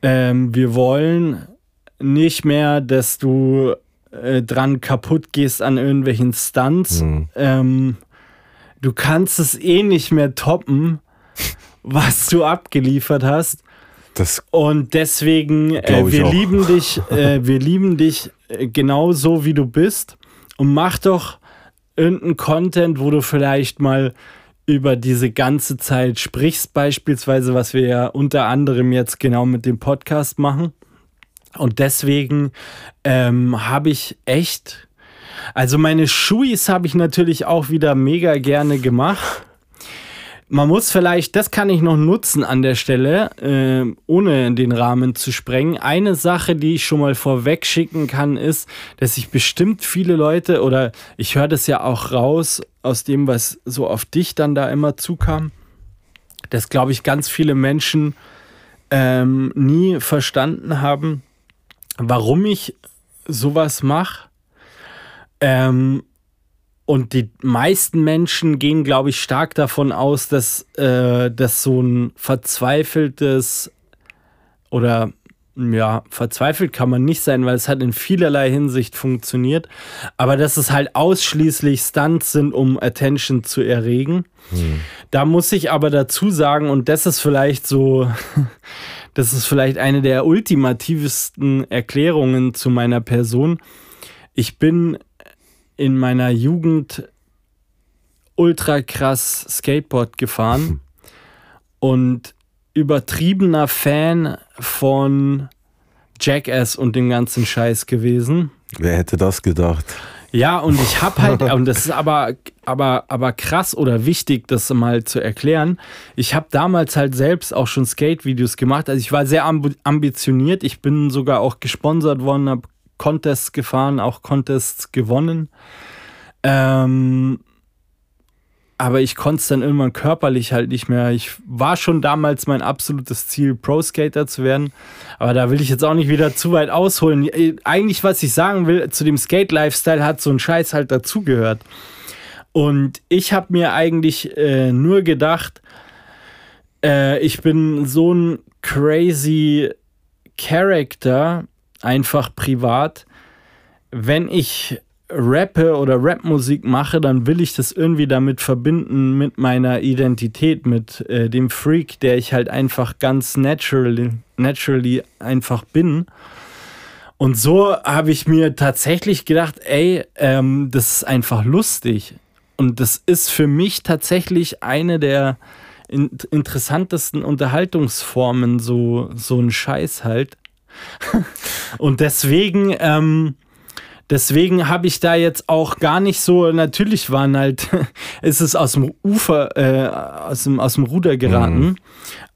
ähm, wir wollen nicht mehr, dass du äh, dran kaputt gehst an irgendwelchen Stunts. Mhm. Ähm, du kannst es eh nicht mehr toppen, was du abgeliefert hast. Das Und deswegen, äh, wir auch. lieben dich, äh, wir lieben dich äh, genau so, wie du bist. Und mach doch irgendeinen Content, wo du vielleicht mal über diese ganze Zeit sprichst, beispielsweise, was wir ja unter anderem jetzt genau mit dem Podcast machen. Und deswegen ähm, habe ich echt, also meine Schuis habe ich natürlich auch wieder mega gerne gemacht. Man muss vielleicht, das kann ich noch nutzen an der Stelle, äh, ohne den Rahmen zu sprengen. Eine Sache, die ich schon mal vorweg schicken kann, ist, dass ich bestimmt viele Leute, oder ich höre das ja auch raus aus dem, was so auf dich dann da immer zukam, dass, glaube ich, ganz viele Menschen ähm, nie verstanden haben, warum ich sowas mache. Ähm, und die meisten Menschen gehen, glaube ich, stark davon aus, dass, äh, dass so ein verzweifeltes oder ja, verzweifelt kann man nicht sein, weil es hat in vielerlei Hinsicht funktioniert. Aber dass es halt ausschließlich Stunts sind, um Attention zu erregen. Hm. Da muss ich aber dazu sagen, und das ist vielleicht so, das ist vielleicht eine der ultimativsten Erklärungen zu meiner Person. Ich bin in meiner Jugend ultra krass Skateboard gefahren hm. und übertriebener Fan von Jackass und dem ganzen Scheiß gewesen. Wer hätte das gedacht? Ja, und ich habe halt, und das ist aber, aber, aber krass oder wichtig, das mal zu erklären. Ich habe damals halt selbst auch schon Skate-Videos gemacht. Also ich war sehr ambitioniert. Ich bin sogar auch gesponsert worden, habe Contests gefahren, auch Contests gewonnen. Ähm, aber ich konnte es dann irgendwann körperlich halt nicht mehr. Ich war schon damals mein absolutes Ziel, Pro-Skater zu werden. Aber da will ich jetzt auch nicht wieder zu weit ausholen. Eigentlich, was ich sagen will, zu dem Skate-Lifestyle hat so ein Scheiß halt dazugehört. Und ich habe mir eigentlich äh, nur gedacht, äh, ich bin so ein crazy Character, einfach privat. Wenn ich rappe oder Rapmusik mache, dann will ich das irgendwie damit verbinden mit meiner Identität, mit äh, dem Freak, der ich halt einfach ganz naturally, naturally einfach bin. Und so habe ich mir tatsächlich gedacht, ey, ähm, das ist einfach lustig. Und das ist für mich tatsächlich eine der in interessantesten Unterhaltungsformen, so, so ein Scheiß halt. Und deswegen, ähm, Deswegen habe ich da jetzt auch gar nicht so, natürlich waren halt, ist es aus dem Ufer, äh, aus, dem, aus dem Ruder geraten. Mhm.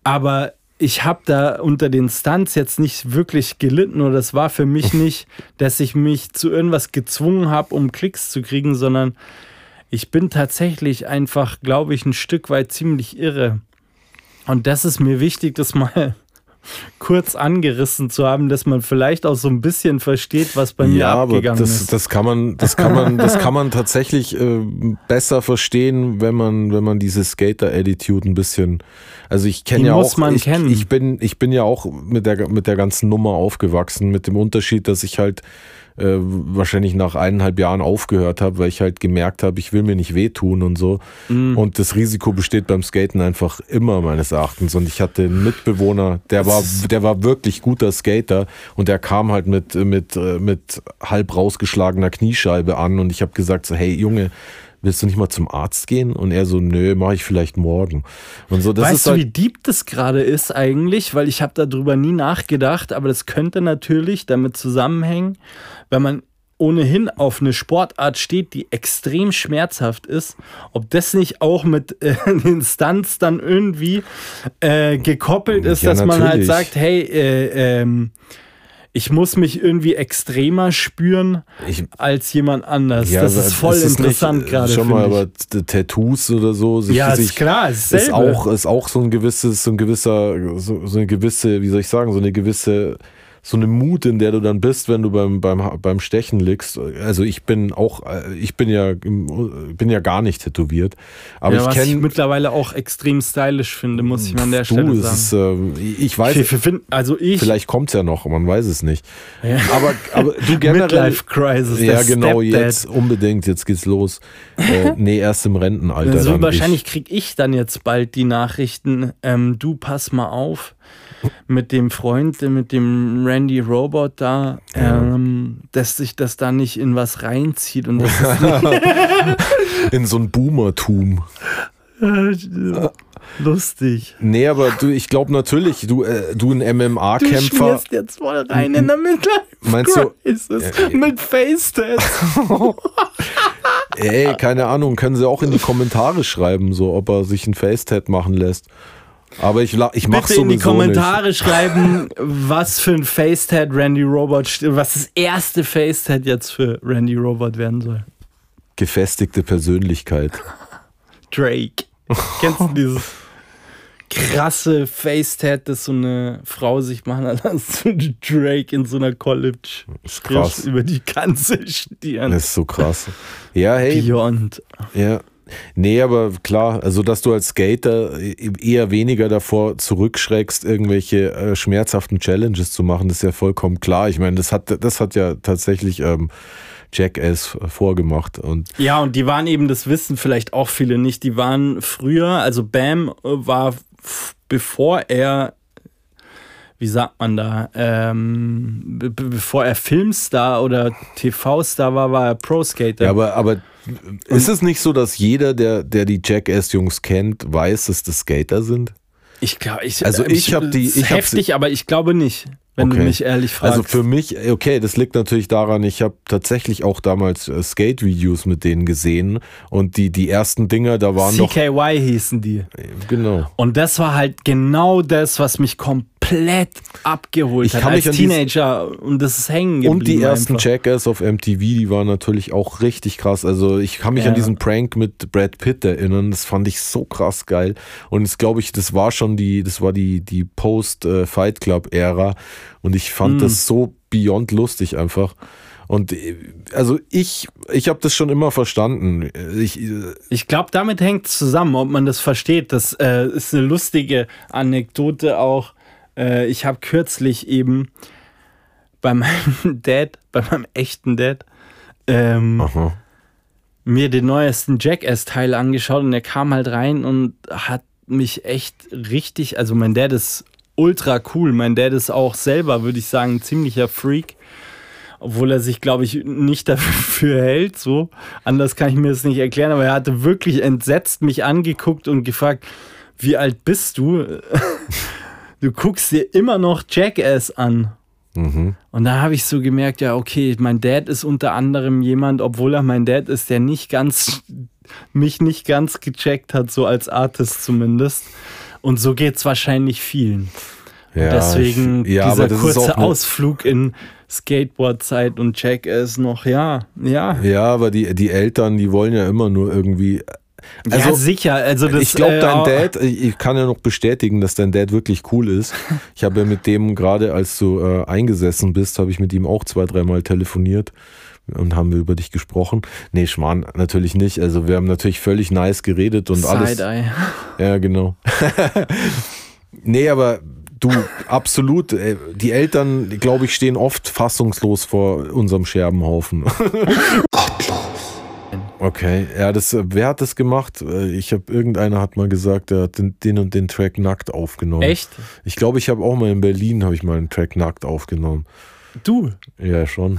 Aber ich habe da unter den Stunts jetzt nicht wirklich gelitten oder es war für mich nicht, dass ich mich zu irgendwas gezwungen habe, um Klicks zu kriegen, sondern ich bin tatsächlich einfach, glaube ich, ein Stück weit ziemlich irre. Und das ist mir wichtig, das mal kurz angerissen zu haben, dass man vielleicht auch so ein bisschen versteht, was bei mir ja, abgegangen aber das, ist. Das kann man, das kann man, das kann man tatsächlich äh, besser verstehen, wenn man, wenn man diese Skater-Attitude ein bisschen, also ich kenne ja auch, ich, ich, bin, ich bin ja auch mit der, mit der ganzen Nummer aufgewachsen, mit dem Unterschied, dass ich halt äh, wahrscheinlich nach eineinhalb Jahren aufgehört habe, weil ich halt gemerkt habe, ich will mir nicht wehtun und so. Mm. Und das Risiko besteht beim Skaten einfach immer meines Erachtens. Und ich hatte einen Mitbewohner, der war, der war wirklich guter Skater und der kam halt mit, mit, äh, mit halb rausgeschlagener Kniescheibe an und ich habe gesagt so, hey Junge, willst du nicht mal zum Arzt gehen? Und er so, nö, mache ich vielleicht morgen. Und so, das weißt ist du, halt wie deep das gerade ist eigentlich? Weil ich habe darüber nie nachgedacht, aber das könnte natürlich damit zusammenhängen, wenn man ohnehin auf eine Sportart steht, die extrem schmerzhaft ist, ob das nicht auch mit äh, den Stunts dann irgendwie äh, gekoppelt ist, ja, dass natürlich. man halt sagt, hey, äh, ähm, ich muss mich irgendwie extremer spüren ich, als jemand anders. Ja, das ist voll ist interessant gerade. Schon mal, aber Tattoos oder so. Sich, ja, ist klar, ist, ist auch ist auch so ein gewisses, so ein gewisser, so, so eine gewisse, wie soll ich sagen, so eine gewisse so eine Mut, in der du dann bist, wenn du beim, beim, beim Stechen liegst. Also ich bin auch, äh, ich bin ja, bin ja gar nicht tätowiert. Aber ja, ich kenne. mittlerweile auch extrem stylisch finde, muss ich mal an der du, Stelle sagen. Ist, äh, ich weiß. Ich find, also ich. Vielleicht kommt es ja noch, man weiß es nicht. Ja. Aber, aber du generell. Midlife Crisis. Ja, genau, jetzt unbedingt, jetzt geht's los. äh, nee, erst im Rentenalter. Also wahrscheinlich kriege ich dann jetzt bald die Nachrichten, ähm, du pass mal auf mit dem Freund, mit dem Randy Robot da, ja. ähm, dass sich das da nicht in was reinzieht und in so ein Boomertum. Lustig. Nee, aber du, ich glaube natürlich, du, äh, du ein MMA-Kämpfer. Du jetzt voll rein in der Midlife Meinst du? Äh, mit Face-Test. Ey, keine Ahnung, können sie auch in die Kommentare schreiben, so ob er sich ein Face-Tat machen lässt. Aber ich, ich mach's Bitte in die Kommentare nicht. schreiben, was für ein Facetat Randy Robot, was das erste Facetat jetzt für Randy Robot werden soll. Gefestigte Persönlichkeit. Drake. Kennst du dieses? krasse Face-Tat, das so eine Frau sich machen hat, als so Drake in so einer College ist krass. über die ganze Stirn. Das ist so krass. Ja, hey. Beyond. Ja. Nee, aber klar, also dass du als Skater eher weniger davor zurückschreckst, irgendwelche äh, schmerzhaften Challenges zu machen, das ist ja vollkommen klar. Ich meine, das hat, das hat ja tatsächlich ähm, Jackass vorgemacht. Und ja, und die waren eben, das wissen vielleicht auch viele nicht, die waren früher, also Bam äh, war bevor er wie sagt man da, ähm, be bevor er Filmstar oder TV-Star war, war er Pro-Skater. Ja, aber, aber ist es nicht so, dass jeder, der, der die Jackass-Jungs kennt, weiß, dass das Skater sind? Ich glaube, ich, also ich, ich habe die ich heftig, aber ich glaube nicht wenn okay. du mich ehrlich fragst. Also für mich, okay, das liegt natürlich daran, ich habe tatsächlich auch damals äh, Skate-Videos mit denen gesehen und die, die ersten Dinger, da waren CKY noch... CKY hießen die. Genau. Und das war halt genau das, was mich komplett abgeholt ich hat als Teenager und das ist hängen geblieben. Und die ersten einfach. Checkers auf MTV, die waren natürlich auch richtig krass. Also ich kann mich ja. an diesen Prank mit Brad Pitt erinnern, das fand ich so krass geil und das glaube ich, das war schon die, das war die, die Post-Fight äh, Club-Ära und ich fand mm. das so beyond lustig einfach. Und äh, also ich, ich habe das schon immer verstanden. Ich, äh, ich glaube, damit hängt es zusammen, ob man das versteht. Das äh, ist eine lustige Anekdote auch. Äh, ich habe kürzlich eben bei meinem Dad, bei meinem echten Dad, ähm, mir den neuesten Jackass-Teil angeschaut und er kam halt rein und hat mich echt richtig, also mein Dad ist ultra cool. Mein Dad ist auch selber, würde ich sagen, ein ziemlicher Freak. Obwohl er sich, glaube ich, nicht dafür hält. So. Anders kann ich mir das nicht erklären. Aber er hatte wirklich entsetzt mich angeguckt und gefragt, wie alt bist du? Du guckst dir immer noch Jackass an. Mhm. Und da habe ich so gemerkt, ja, okay, mein Dad ist unter anderem jemand, obwohl er mein Dad ist, der nicht ganz, mich nicht ganz gecheckt hat, so als Artist zumindest. Und so geht es wahrscheinlich vielen. Ja, deswegen ich, ja, dieser kurze Ausflug in Skateboardzeit und Check ist noch, ja, ja. Ja, aber die, die Eltern, die wollen ja immer nur irgendwie. Also, ja, sicher. Also das, ich glaube, dein äh, Dad, ich kann ja noch bestätigen, dass dein Dad wirklich cool ist. Ich habe ja mit dem gerade, als du äh, eingesessen bist, habe ich mit ihm auch zwei, dreimal telefoniert und haben wir über dich gesprochen. Nee, Schmarrn, natürlich nicht. Also wir haben natürlich völlig nice geredet und alles. Side-Eye. Ja, genau. nee, aber du, absolut. Äh, die Eltern, glaube ich, stehen oft fassungslos vor unserem Scherbenhaufen. Okay, ja, das, äh, wer hat das gemacht? Äh, ich habe, irgendeiner hat mal gesagt, er hat den, den, und den Track nackt aufgenommen. Echt? Ich glaube, ich habe auch mal in Berlin, habe ich mal einen Track nackt aufgenommen. Du? Ja, schon.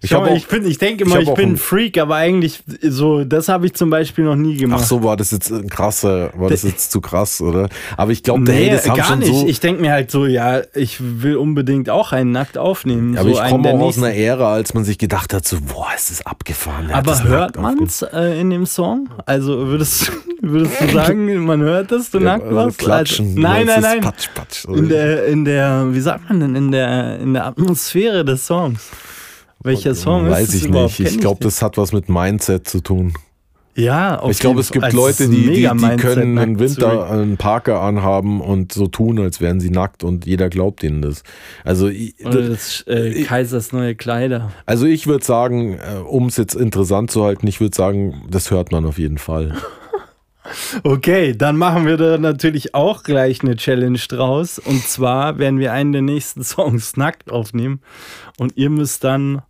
Ich, Schau, ich, bin, ich denke immer, ich, ich bin ein Freak, aber eigentlich so, das habe ich zum Beispiel noch nie gemacht. Ach so, war das jetzt krasser, war das jetzt zu krass, oder? Aber ich glaube, nee, hey, das haben gar schon nicht. So ich denke mir halt so, ja, ich will unbedingt auch einen nackt aufnehmen. Aber so ich komme auch aus einer Ära, als man sich gedacht hat, so, boah, ist das abgefahren. aber hört man es äh, in dem Song? Also würdest, würdest du sagen, man hört das, du ja, nackt also warst? Klatschen. Also, nein, nein, nein. Patsch, patsch, in der, in der, wie sagt man denn, in der, in der Atmosphäre des Songs. Welcher Song Weiß ist das ich nicht. Ich glaube, das hat was mit Mindset zu tun. Ja, auf Ich glaube, es gibt Leute, die, die, die können im Winter einen Parker anhaben und so tun, als wären sie nackt und jeder glaubt ihnen das. Also Oder das äh, Kaisers neue Kleider. Also ich würde sagen, äh, um es jetzt interessant zu halten, ich würde sagen, das hört man auf jeden Fall. Okay, dann machen wir da natürlich auch gleich eine Challenge draus. Und zwar werden wir einen der nächsten Songs nackt aufnehmen. Und ihr müsst dann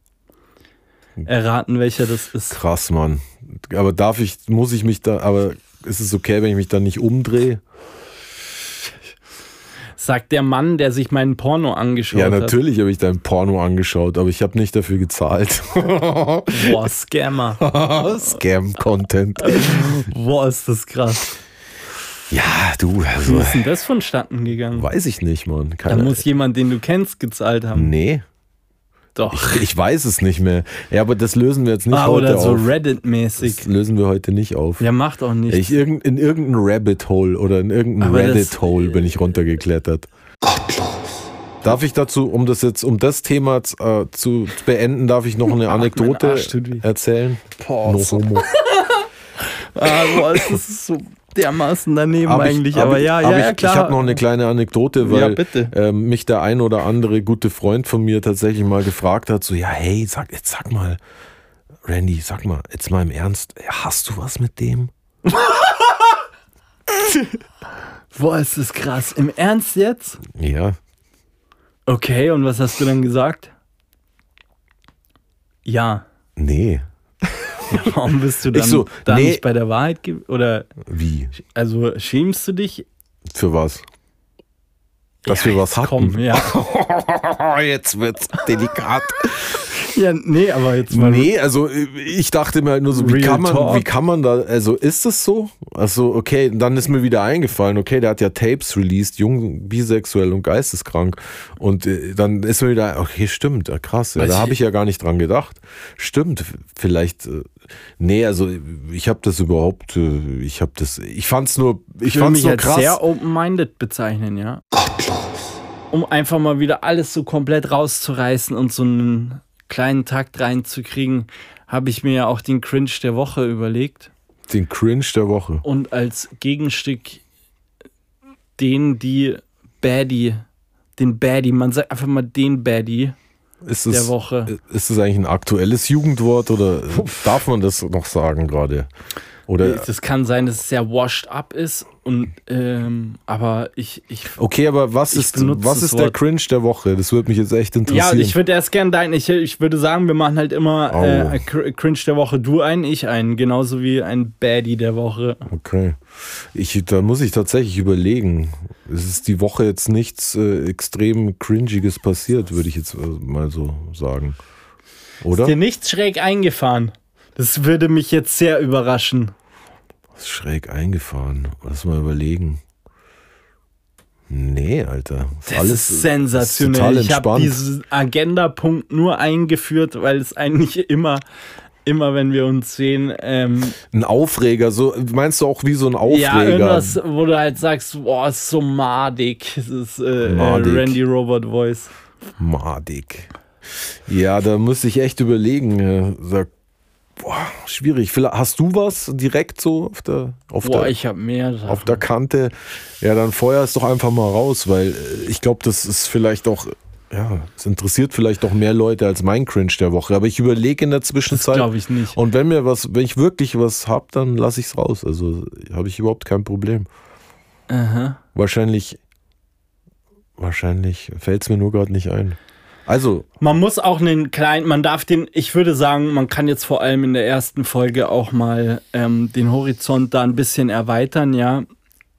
erraten, welcher das ist. Krass, Mann. Aber darf ich, muss ich mich da, aber ist es okay, wenn ich mich da nicht umdrehe? Sagt der Mann, der sich meinen Porno angeschaut hat. Ja, natürlich habe ich dein Porno angeschaut, aber ich habe nicht dafür gezahlt. Boah, Scammer. Scam-Content. Boah, ist das krass. Ja, du. Also, Wie ist denn das vonstatten gegangen? Weiß ich nicht, Mann. Keine da muss jemand, den du kennst, gezahlt haben. Nee. Doch. Ich, ich, weiß es nicht mehr. Ja, aber das lösen wir jetzt nicht ah, heute oder so. Reddit-mäßig. Das lösen wir heute nicht auf. Ja, macht auch nicht. Ich, in irgendein Rabbit Hole oder in irgendein Reddit Hole bin ich runtergeklettert. Gottlos. Darf ich dazu, um das jetzt, um das Thema äh, zu beenden, darf ich noch eine Anekdote erzählen? Boah, no homo. ah, boah, das ist so dermaßen daneben Hab ich- eigentlich. hab aber ich- ja, ja, ich, ja, klar. Ich habe noch eine kleine Anekdote, Ja, weil bitte. ähm, mich der ein oder andere gute Freund von mir tatsächlich mal gefragt hat, so, ja, hey, sag, jetzt sag mal, Randy, sag mal, jetzt mal im Ernst, hast du was mit dem? Boah, ist das krass. Im Ernst jetzt? Ja, Okay, und was hast du dann gesagt? Ja. nee. Warum bist du dann so, da nee. nicht bei der Wahrheit? Oder, Wie? also schämst du dich? Für was? Dass Ja, wir was jetzt hatten. Komm, ja. jetzt wird's delikat. ja, nee, aber jetzt mal. Nee, also äh, ich dachte mir halt nur so, wie Real kann, man, talk. wie kann man da, also ist das so? Also okay, dann ist mir wieder eingefallen, okay, der hat ja Tapes released, jung, bisexuell und geisteskrank und äh, dann ist mir wieder, okay, stimmt, ja, krass, ja, da habe ich ja gar nicht dran gedacht. Stimmt, vielleicht, äh, nee, also ich habe das überhaupt, äh, ich habe das, ich fand's nur, ich Ich würde fand's mich nur krass. sehr open-minded bezeichnen, ja. Um einfach mal wieder alles so komplett rauszureißen und so einen kleinen Takt reinzukriegen, habe ich mir ja auch den Cringe der Woche überlegt. Den Cringe der Woche. Und als Gegenstück den, die Baddie, den Baddie, man sagt einfach mal den Baddie Ist der es, Woche. ist es eigentlich ein aktuelles Jugendwort oder darf man das noch sagen gerade? Oder Das kann sein, dass es sehr washed up ist und ähm, aber ich, ich Okay, aber was ist, was ist der. Cringe der Woche? Das würde mich jetzt echt Ja, interessieren. ich würde erst gerne dein, ich, ich würde sagen, wir machen halt immer Au. äh, Cr- Cringe der Woche, du einen, ich einen, genauso wie ein Baddie der Woche. okay. Ich, da muss ich tatsächlich überlegen. Es ist die Woche jetzt nichts äh, extrem Cringiges passiert, würde ich jetzt äh, mal so sagen. Oder? Ist dir nichts schräg eingefahren? Das würde mich jetzt sehr überraschen. Was ist schräg eingefahren? Lass mal überlegen. Nee, Alter. Das Alles ist sensationell. Ist ich habe diesen Agenda-Punkt nur eingeführt, weil es eigentlich immer, immer wenn wir uns sehen, ähm, Ein Aufreger, so meinst du auch wie so ein Aufreger? ja, irgendwas, wo du halt sagst, boah, ist so madig. Das ist äh, Madig. Äh, Randy Robert Voice. Madig. Ja, da muss ich echt überlegen. äh, Sag, boah, schwierig. Vielleicht- Hast du was direkt so auf der, auf Boah, der, ich habe mehr. Sachen. auf der Kante? Ja, dann feuer es doch einfach mal raus, weil äh, ich glaube, das ist vielleicht auch, ja, es interessiert vielleicht auch mehr Leute als mein Cringe der Woche. Aber ich überlege in der Zwischenzeit. glaube ich nicht. Und wenn mir was, wenn ich wirklich was hab, dann lasse ich es raus. Also habe ich überhaupt kein Problem. Aha. Wahrscheinlich, wahrscheinlich fällt es mir nur gerade nicht ein. Also, Man muss auch einen kleinen, man darf den, ich würde sagen, man kann jetzt vor allem in der ersten Folge auch mal ähm, den Horizont da ein bisschen erweitern, ja.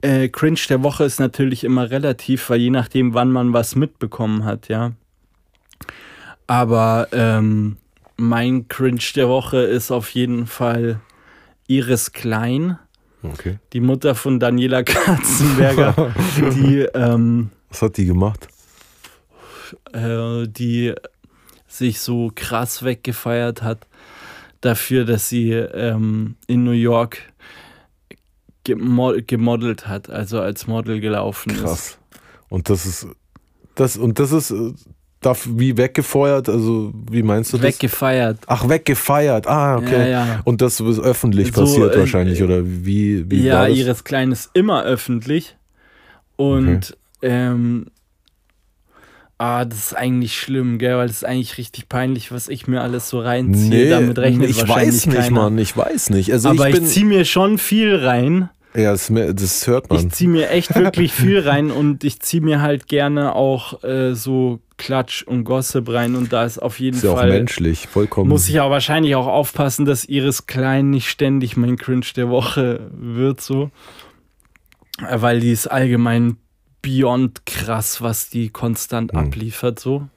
Äh, Cringe der Woche ist natürlich immer relativ, weil je nachdem, wann man was mitbekommen hat, ja. Aber ähm, mein Cringe der Woche ist auf jeden Fall Iris Klein, okay. die Mutter von Daniela Katzenberger, die ähm, Was hat die gemacht? Äh, die sich so krass weggefeiert hat dafür, dass sie ähm, in New York gemo gemodelt hat, also als Model gelaufen ist. Krass. Und das ist, das, und das ist, äh, wie weggefeuert? Also, wie meinst du das? Weggefeiert. Ach, weggefeiert. Ah, okay. Ja, ja. Und das ist öffentlich So, passiert äh, wahrscheinlich, oder wie, wie ja, war das? ihres Kleinen ist immer öffentlich. Und ähm, ah, das ist eigentlich schlimm, gell? Weil das ist eigentlich richtig peinlich, was ich mir alles so reinziehe. Damit rechnet ich wahrscheinlich weiß nicht, keiner. Mann, ich weiß nicht. Also Aber ich ich, ziehe mir schon viel rein. ja, das, das hört man. Ich ziehe mir echt wirklich viel rein und ich ziehe mir halt gerne auch äh, so Klatsch und Gossip rein und da ist auf jeden ist ja auch Fall. menschlich, vollkommen. Muss ich aber wahrscheinlich auch aufpassen, dass Iris Klein nicht ständig mein Cringe der Woche wird, so. Äh, Weil die ist allgemein beyond krass, was die konstant Hm. abliefert, so.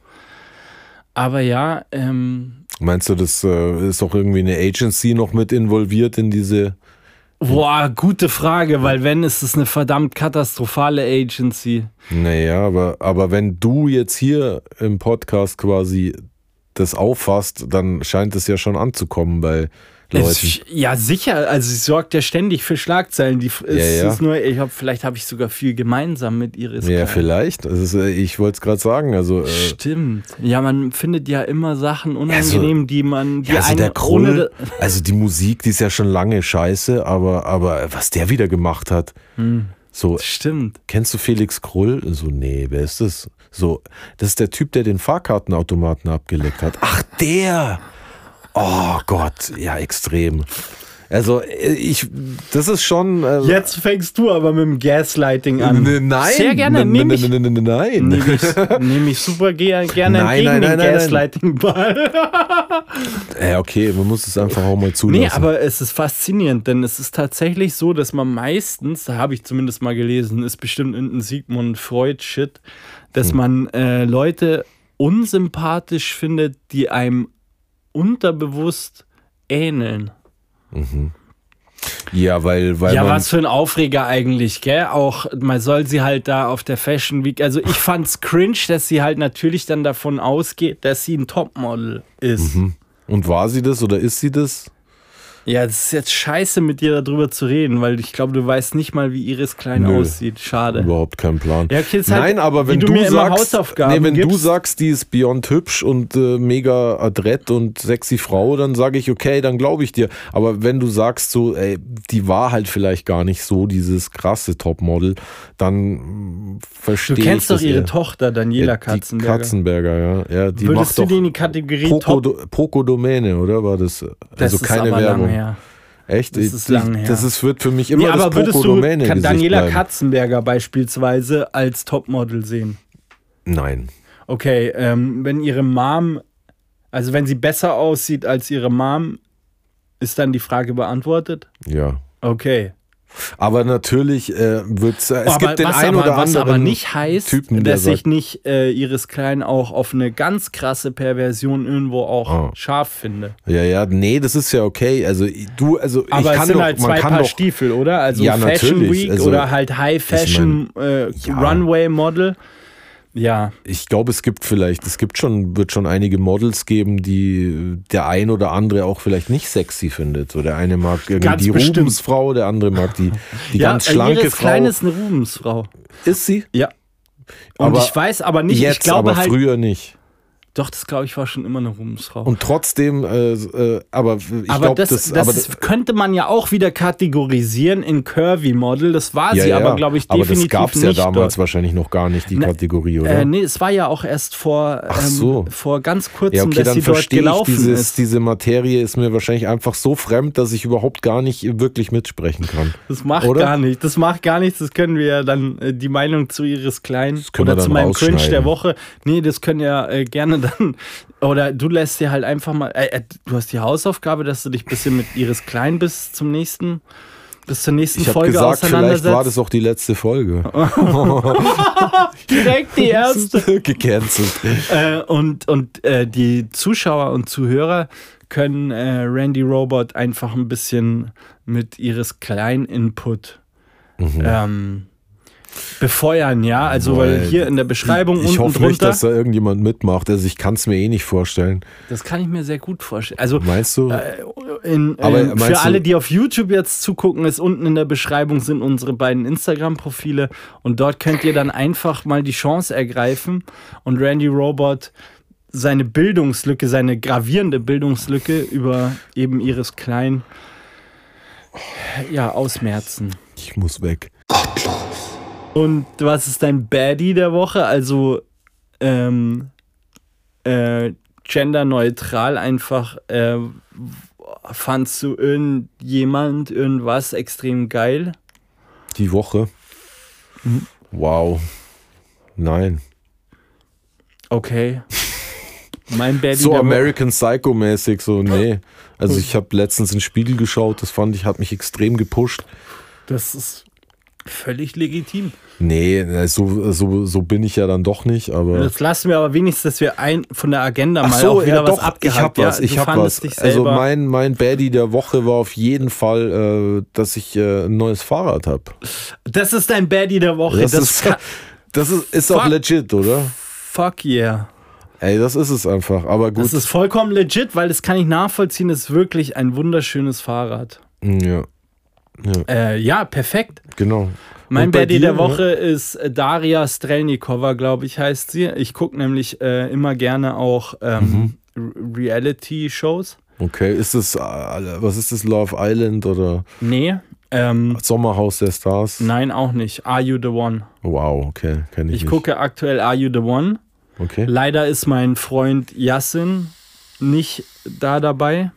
Aber ja, ähm, Meinst du, das äh, ist auch irgendwie eine Agency noch mit involviert in diese? boah, gute Frage, weil wenn, ist es eine verdammt katastrophale Agency. Naja, aber, aber wenn du jetzt hier im Podcast quasi das auffasst, dann scheint es ja schon anzukommen, weil Leuten. Es, ja, sicher. Also sie sorgt ja ständig für Schlagzeilen. Die, es Ja. Ist nur, ich hab, vielleicht habe ich sogar viel gemeinsam mit Iris. ja, Klein. vielleicht. Ist, äh, ich wollte es gerade sagen. Also, äh, Stimmt. Ja, man findet ja immer Sachen unangenehm, die man, die ja, also der Krull, also die Musik, die ist ja schon lange scheiße, aber, aber was der wieder gemacht hat. So, Stimmt. kennst du Felix Krull? So, nee, wer ist das? So, das ist der Typ, der den Fahrkartenautomaten abgeleckt hat. Ach, der! Oh Gott, ja, extrem. Also, äh, ich, das ist schon. Äh, Jetzt fängst du aber mit dem Gaslighting an. N- Nein, Sehr gerne. N- Nehme ich, n- n- n- Nein. nehm ich, nehm ich super ge gerne Nein, entgegen nein, nein, den nein, nein. Gaslighting-Ball. Ja, okay, man muss es einfach auch mal zulassen. Nee, aber es ist faszinierend, denn es ist tatsächlich so, dass man meistens, da habe ich zumindest mal gelesen, ist bestimmt irgendein Sigmund Freud-Shit, Hm. dass man äh, Leute unsympathisch findet, die einem unterbewusst ähneln. ja, weil, weil ja, was für ein Aufreger eigentlich, gell? Auch, man soll sie halt da auf der Fashion Week. Also ich fand's cringe, dass sie halt natürlich dann davon ausgeht, dass sie ein Topmodel ist. Mhm. Und war sie das oder ist sie das? Ja, es ist jetzt scheiße, mit dir darüber zu reden, weil ich glaube, du weißt nicht mal, wie Iris Klein Nö. aussieht. Schade. Überhaupt kein Plan. Ja, okay, halt, Nein, aber wenn du du, sagst, nee, wenn du gibst- sagst, die ist beyond hübsch und äh, mega adrett und sexy Frau, dann sage ich, okay, dann glaube ich dir. Aber wenn du sagst so, ey, die war halt vielleicht gar nicht so dieses krasse Topmodel, dann mm, verstehe Du ich kennst doch das ihre eher. Tochter, Daniela Ja, Katzenberger. Die Katzenberger, ja. ja die Würdest macht du doch die in die Kategorie Poco, Top? Poco Domäne, oder war das? Das Also ist keine Werbung. Her. Echt? Das ist lange her. Das ist, wird für mich immer Nee, aber das würdest du Domäne Daniela bleiben. Katzenberger beispielsweise als Topmodel sehen? Nein. Okay, ähm, wenn ihre Mom, also wenn sie besser aussieht als ihre Mom, ist dann die Frage beantwortet? Ja. Okay. Aber natürlich äh, wird es aber gibt den was, einen aber, oder was anderen aber nicht heißt, Typen, dass sich nicht äh, Iris Klein auch auf eine ganz krasse Perversion irgendwo auch Ah. scharf finde. ja, ja, nee, das ist ja okay. Also du, also Aber ich es kann sind doch, halt zwei Paar doch, Stiefel, oder? Also Ja, Fashion natürlich. Week Also, oder halt High Fashion äh, ja. Runway Model. Ja, ich glaube, es gibt vielleicht, es gibt schon, wird schon einige Models geben, die der ein oder andere auch vielleicht nicht sexy findet. So der eine mag irgendwie Ganz die bestimmt. Rubensfrau, der andere mag die, die ja ganz äh, schlanke Iris Frau. Klein ist eine Rubensfrau. ist sie? Ja. Und Aber ich weiß aber nicht, Jetzt, ich glaube aber halt, früher nicht. Doch, das glaube ich war schon immer eine Rubensfrau. Und trotzdem, äh, äh, aber ich aber glaube, das, das, das, aber könnte man ja auch wieder kategorisieren in Curvy Model. Das war ja, sie ja, aber, glaube ich, aber definitiv das gab es ja damals dort. wahrscheinlich noch gar nicht, die Ne, Kategorie, oder? Äh, nee, es war ja auch erst vor, Ach ähm, so. vor ganz kurzem, Ja, okay, dass dann sie dort verstehe ich gelaufen dieses, ist. diese Materie ist mir wahrscheinlich einfach so fremd, dass ich überhaupt gar nicht wirklich mitsprechen kann. Das macht Oder? gar nichts. Das macht gar nichts. Das können wir ja dann äh, die Meinung zu Iris Klein können wir oder zu dann meinem Cringe der Woche. Nee, das können ja äh, gerne dann. Oder du lässt dir halt einfach mal. Äh, äh, du hast die Hausaufgabe, dass du dich ein bisschen mit Iris Klein bis zum nächsten, bis zur nächsten Ich Folge gesagt, vielleicht auseinandersetzt. war das auch die letzte Folge. direkt die erste. Gecancelt. äh, und und äh, die Zuschauer und Zuhörer können äh, Randy Robot einfach ein bisschen mit Iris Klein Input Mhm. ähm, befeuern, ja. Also weil Weil hier in der Beschreibung Ich unten hoffe drunter, nicht, dass da irgendjemand mitmacht. Also ich kann es mir eh nicht vorstellen. das kann ich mir sehr gut vorstellen. Also Meinst du? äh, in, Aber äh, meinst für du- alle, die auf YouTube jetzt zugucken, ist unten in der Beschreibung sind unsere beiden Instagram-Profile und dort könnt ihr dann einfach mal die Chance ergreifen und Randy Robot seine Bildungslücke, seine gravierende Bildungslücke über eben Iris Klein ja, ausmerzen. ich muss weg. Und was ist dein Baddie der Woche? Also ähm, äh, genderneutral einfach. Äh, fandst du irgendjemand, irgendwas extrem geil? Die Woche. Mhm. Wow. Nein. Okay. Mein Baddie So. American Psycho mäßig, so, nee. Also ich habe letztens in den Spiegel geschaut, das fand ich, hat mich extrem gepusht. Das ist völlig legitim. Nee, äh, so, so, so bin ich ja dann doch nicht, aber. Das lassen wir aber wenigstens, dass wir ein von der Agenda mal so, auch wieder ja, was doch, abgehakt. ich hab was, ja, ich du hab was. Also mein, mein Baddie der Woche war auf jeden Fall, äh, dass ich äh, ein neues Fahrrad habe. das ist dein Baddie der Woche. Das, Das, ist, kann, das ist, ist auch Fuck. legit, oder? fuck yeah. Ey, das ist es einfach. Aber gut. Das ist vollkommen legit, weil das kann ich nachvollziehen. Das ist wirklich ein wunderschönes Fahrrad. ja. Ja, Äh, ja, perfekt. genau. Mein dir, der Woche ist äh, Daria Strelnikova, glaube ich, heißt sie. Ich gucke nämlich äh, immer gerne auch ähm, Mhm. Reality-Shows. Okay, ist das, äh, was ist das, Love Island oder Nee, ähm, Sommerhaus der Stars? nein, auch nicht. Are You the One? Wow, okay, kenne ich, Ich nicht. gucke aktuell Are You the One. Okay. Leider ist mein Freund Yassin nicht da dabei.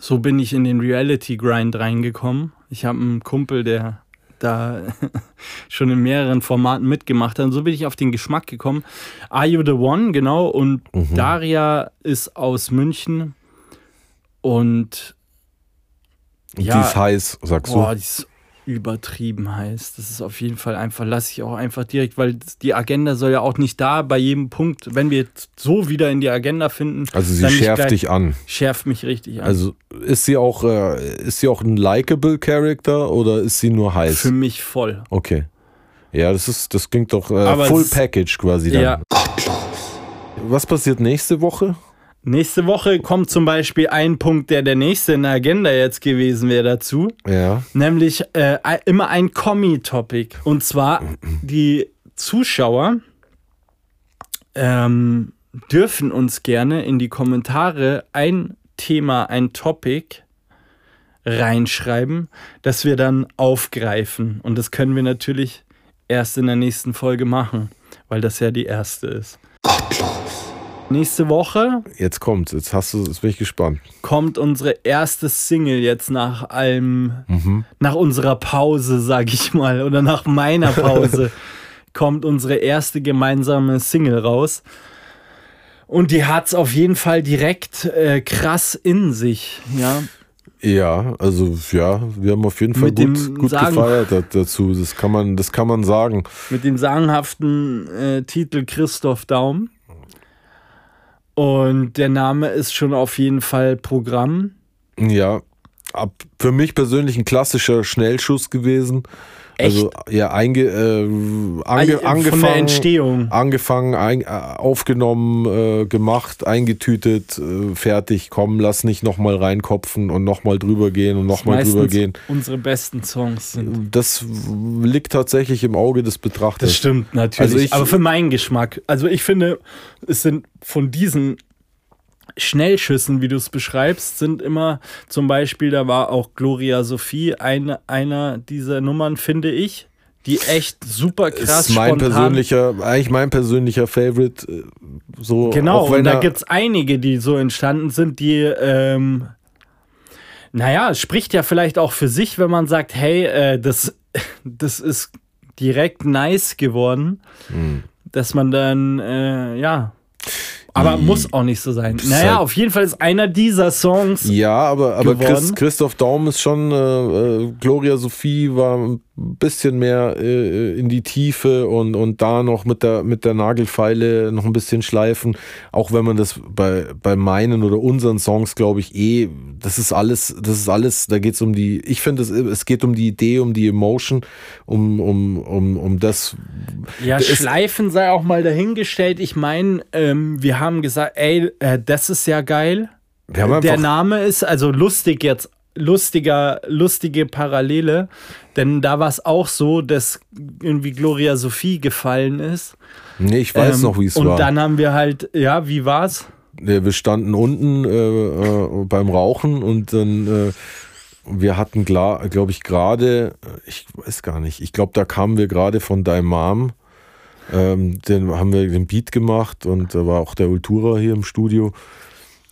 So bin ich in den Reality-Grind reingekommen. Ich habe einen Kumpel, der da schon in mehreren Formaten mitgemacht hat. Und so bin ich auf den Geschmack gekommen. Are You the One, genau. Und Mhm. Daria ist aus München. Und ja. Die ist heiß, sagst boah, du? die ist übertrieben heiß. Das ist auf jeden Fall einfach, lasse ich auch einfach direkt, weil die Agenda soll ja auch nicht da bei jedem Punkt, wenn wir jetzt so wieder in die Agenda finden. Also sie schärft gleich- dich an. Schärft mich richtig an. Also ist sie auch, äh, ist sie auch ein likable Character oder ist sie nur heiß? Für mich voll. Okay. Ja, das ist, das klingt doch äh, Full Package quasi dann. Ja. Was passiert nächste Woche? Nächste Woche kommt zum Beispiel ein Punkt, der der nächste in der Agenda jetzt gewesen wäre dazu. Ja. Nämlich äh, immer ein Kommi-Topic. Und zwar die Zuschauer ähm, dürfen uns gerne in die Kommentare ein Thema, ein Topic reinschreiben, das wir dann aufgreifen. Und das können wir natürlich erst in der nächsten Folge machen, weil das ja die erste ist. Nächste Woche Jetzt kommt's. Jetzt hast du, jetzt bin ich gespannt. kommt unsere erste Single jetzt nach allem, Mhm. nach unserer Pause, sag ich mal, oder nach meiner Pause, kommt unsere erste gemeinsame Single raus. Und die hat's auf jeden Fall direkt äh, krass in sich, ja. Ja, also ja, wir haben auf jeden Fall Mit gut, gut Sagen- gefeiert da- dazu. Das kann man, das kann man sagen. Mit dem sagenhaften äh, Titel Christoph Daum. Und der Name ist schon auf jeden Fall Programm. Ja, ab, für mich persönlich ein klassischer Schnellschuss gewesen. Also ja, einge, äh, ange, der angefangen, Entstehung. angefangen, ein, äh, aufgenommen, äh, gemacht, eingetütet, äh, fertig. Komm, lass nicht nochmal reinkopfen und nochmal drüber gehen und nochmal drüber gehen. unsere besten Songs sind. Das liegt tatsächlich im Auge des Betrachters. Das stimmt natürlich. Also ich- aber für meinen Geschmack. Also ich finde, es sind von diesen Schnellschüssen, wie du es beschreibst, sind immer zum Beispiel, da war auch Gloria Sophie eine, einer dieser Nummern, finde ich, die echt super krass ist mein spontan. persönlicher, eigentlich mein persönlicher Favorite. äh, So, Genau, und da gibt es einige, die so entstanden sind, die, ähm, naja, es spricht ja vielleicht auch für sich, wenn man sagt, hey, äh, das, das ist direkt nice geworden, Hm. dass man dann, äh, ja. Aber Hm. muss auch nicht so sein. Naja, halt- auf jeden Fall ist einer dieser Songs. Ja, aber, aber Chris. Christoph Daum ist schon, äh, äh, Gloria Sophie war ein bisschen mehr äh, in die Tiefe und, und da noch mit der, mit der Nagelfeile noch ein bisschen schleifen. Auch wenn man das bei, bei meinen oder unseren Songs, glaube ich, eh, das ist alles, das ist alles, da geht es um die, ich finde, es, es geht um die Idee, um die Emotion, um, um, um, um das. Ja, Es- Schleifen sei auch mal dahingestellt. Ich meine, ähm, wir haben gesagt, ey, äh, das ist ja geil. Der Name ist also lustig jetzt, lustiger, lustige Parallele, denn da war es auch so, dass irgendwie Gloria Sophie gefallen ist. nee, ich weiß Ähm, noch, wie es und war. dann haben wir halt, ja, wie war's? Wir standen unten äh, äh, beim Rauchen und dann äh, wir hatten glaube ich gerade, ich weiß gar nicht, ich glaube da kamen wir gerade von deinem Mom, ähm, den haben wir den Beat gemacht und da war auch der Ultura hier im Studio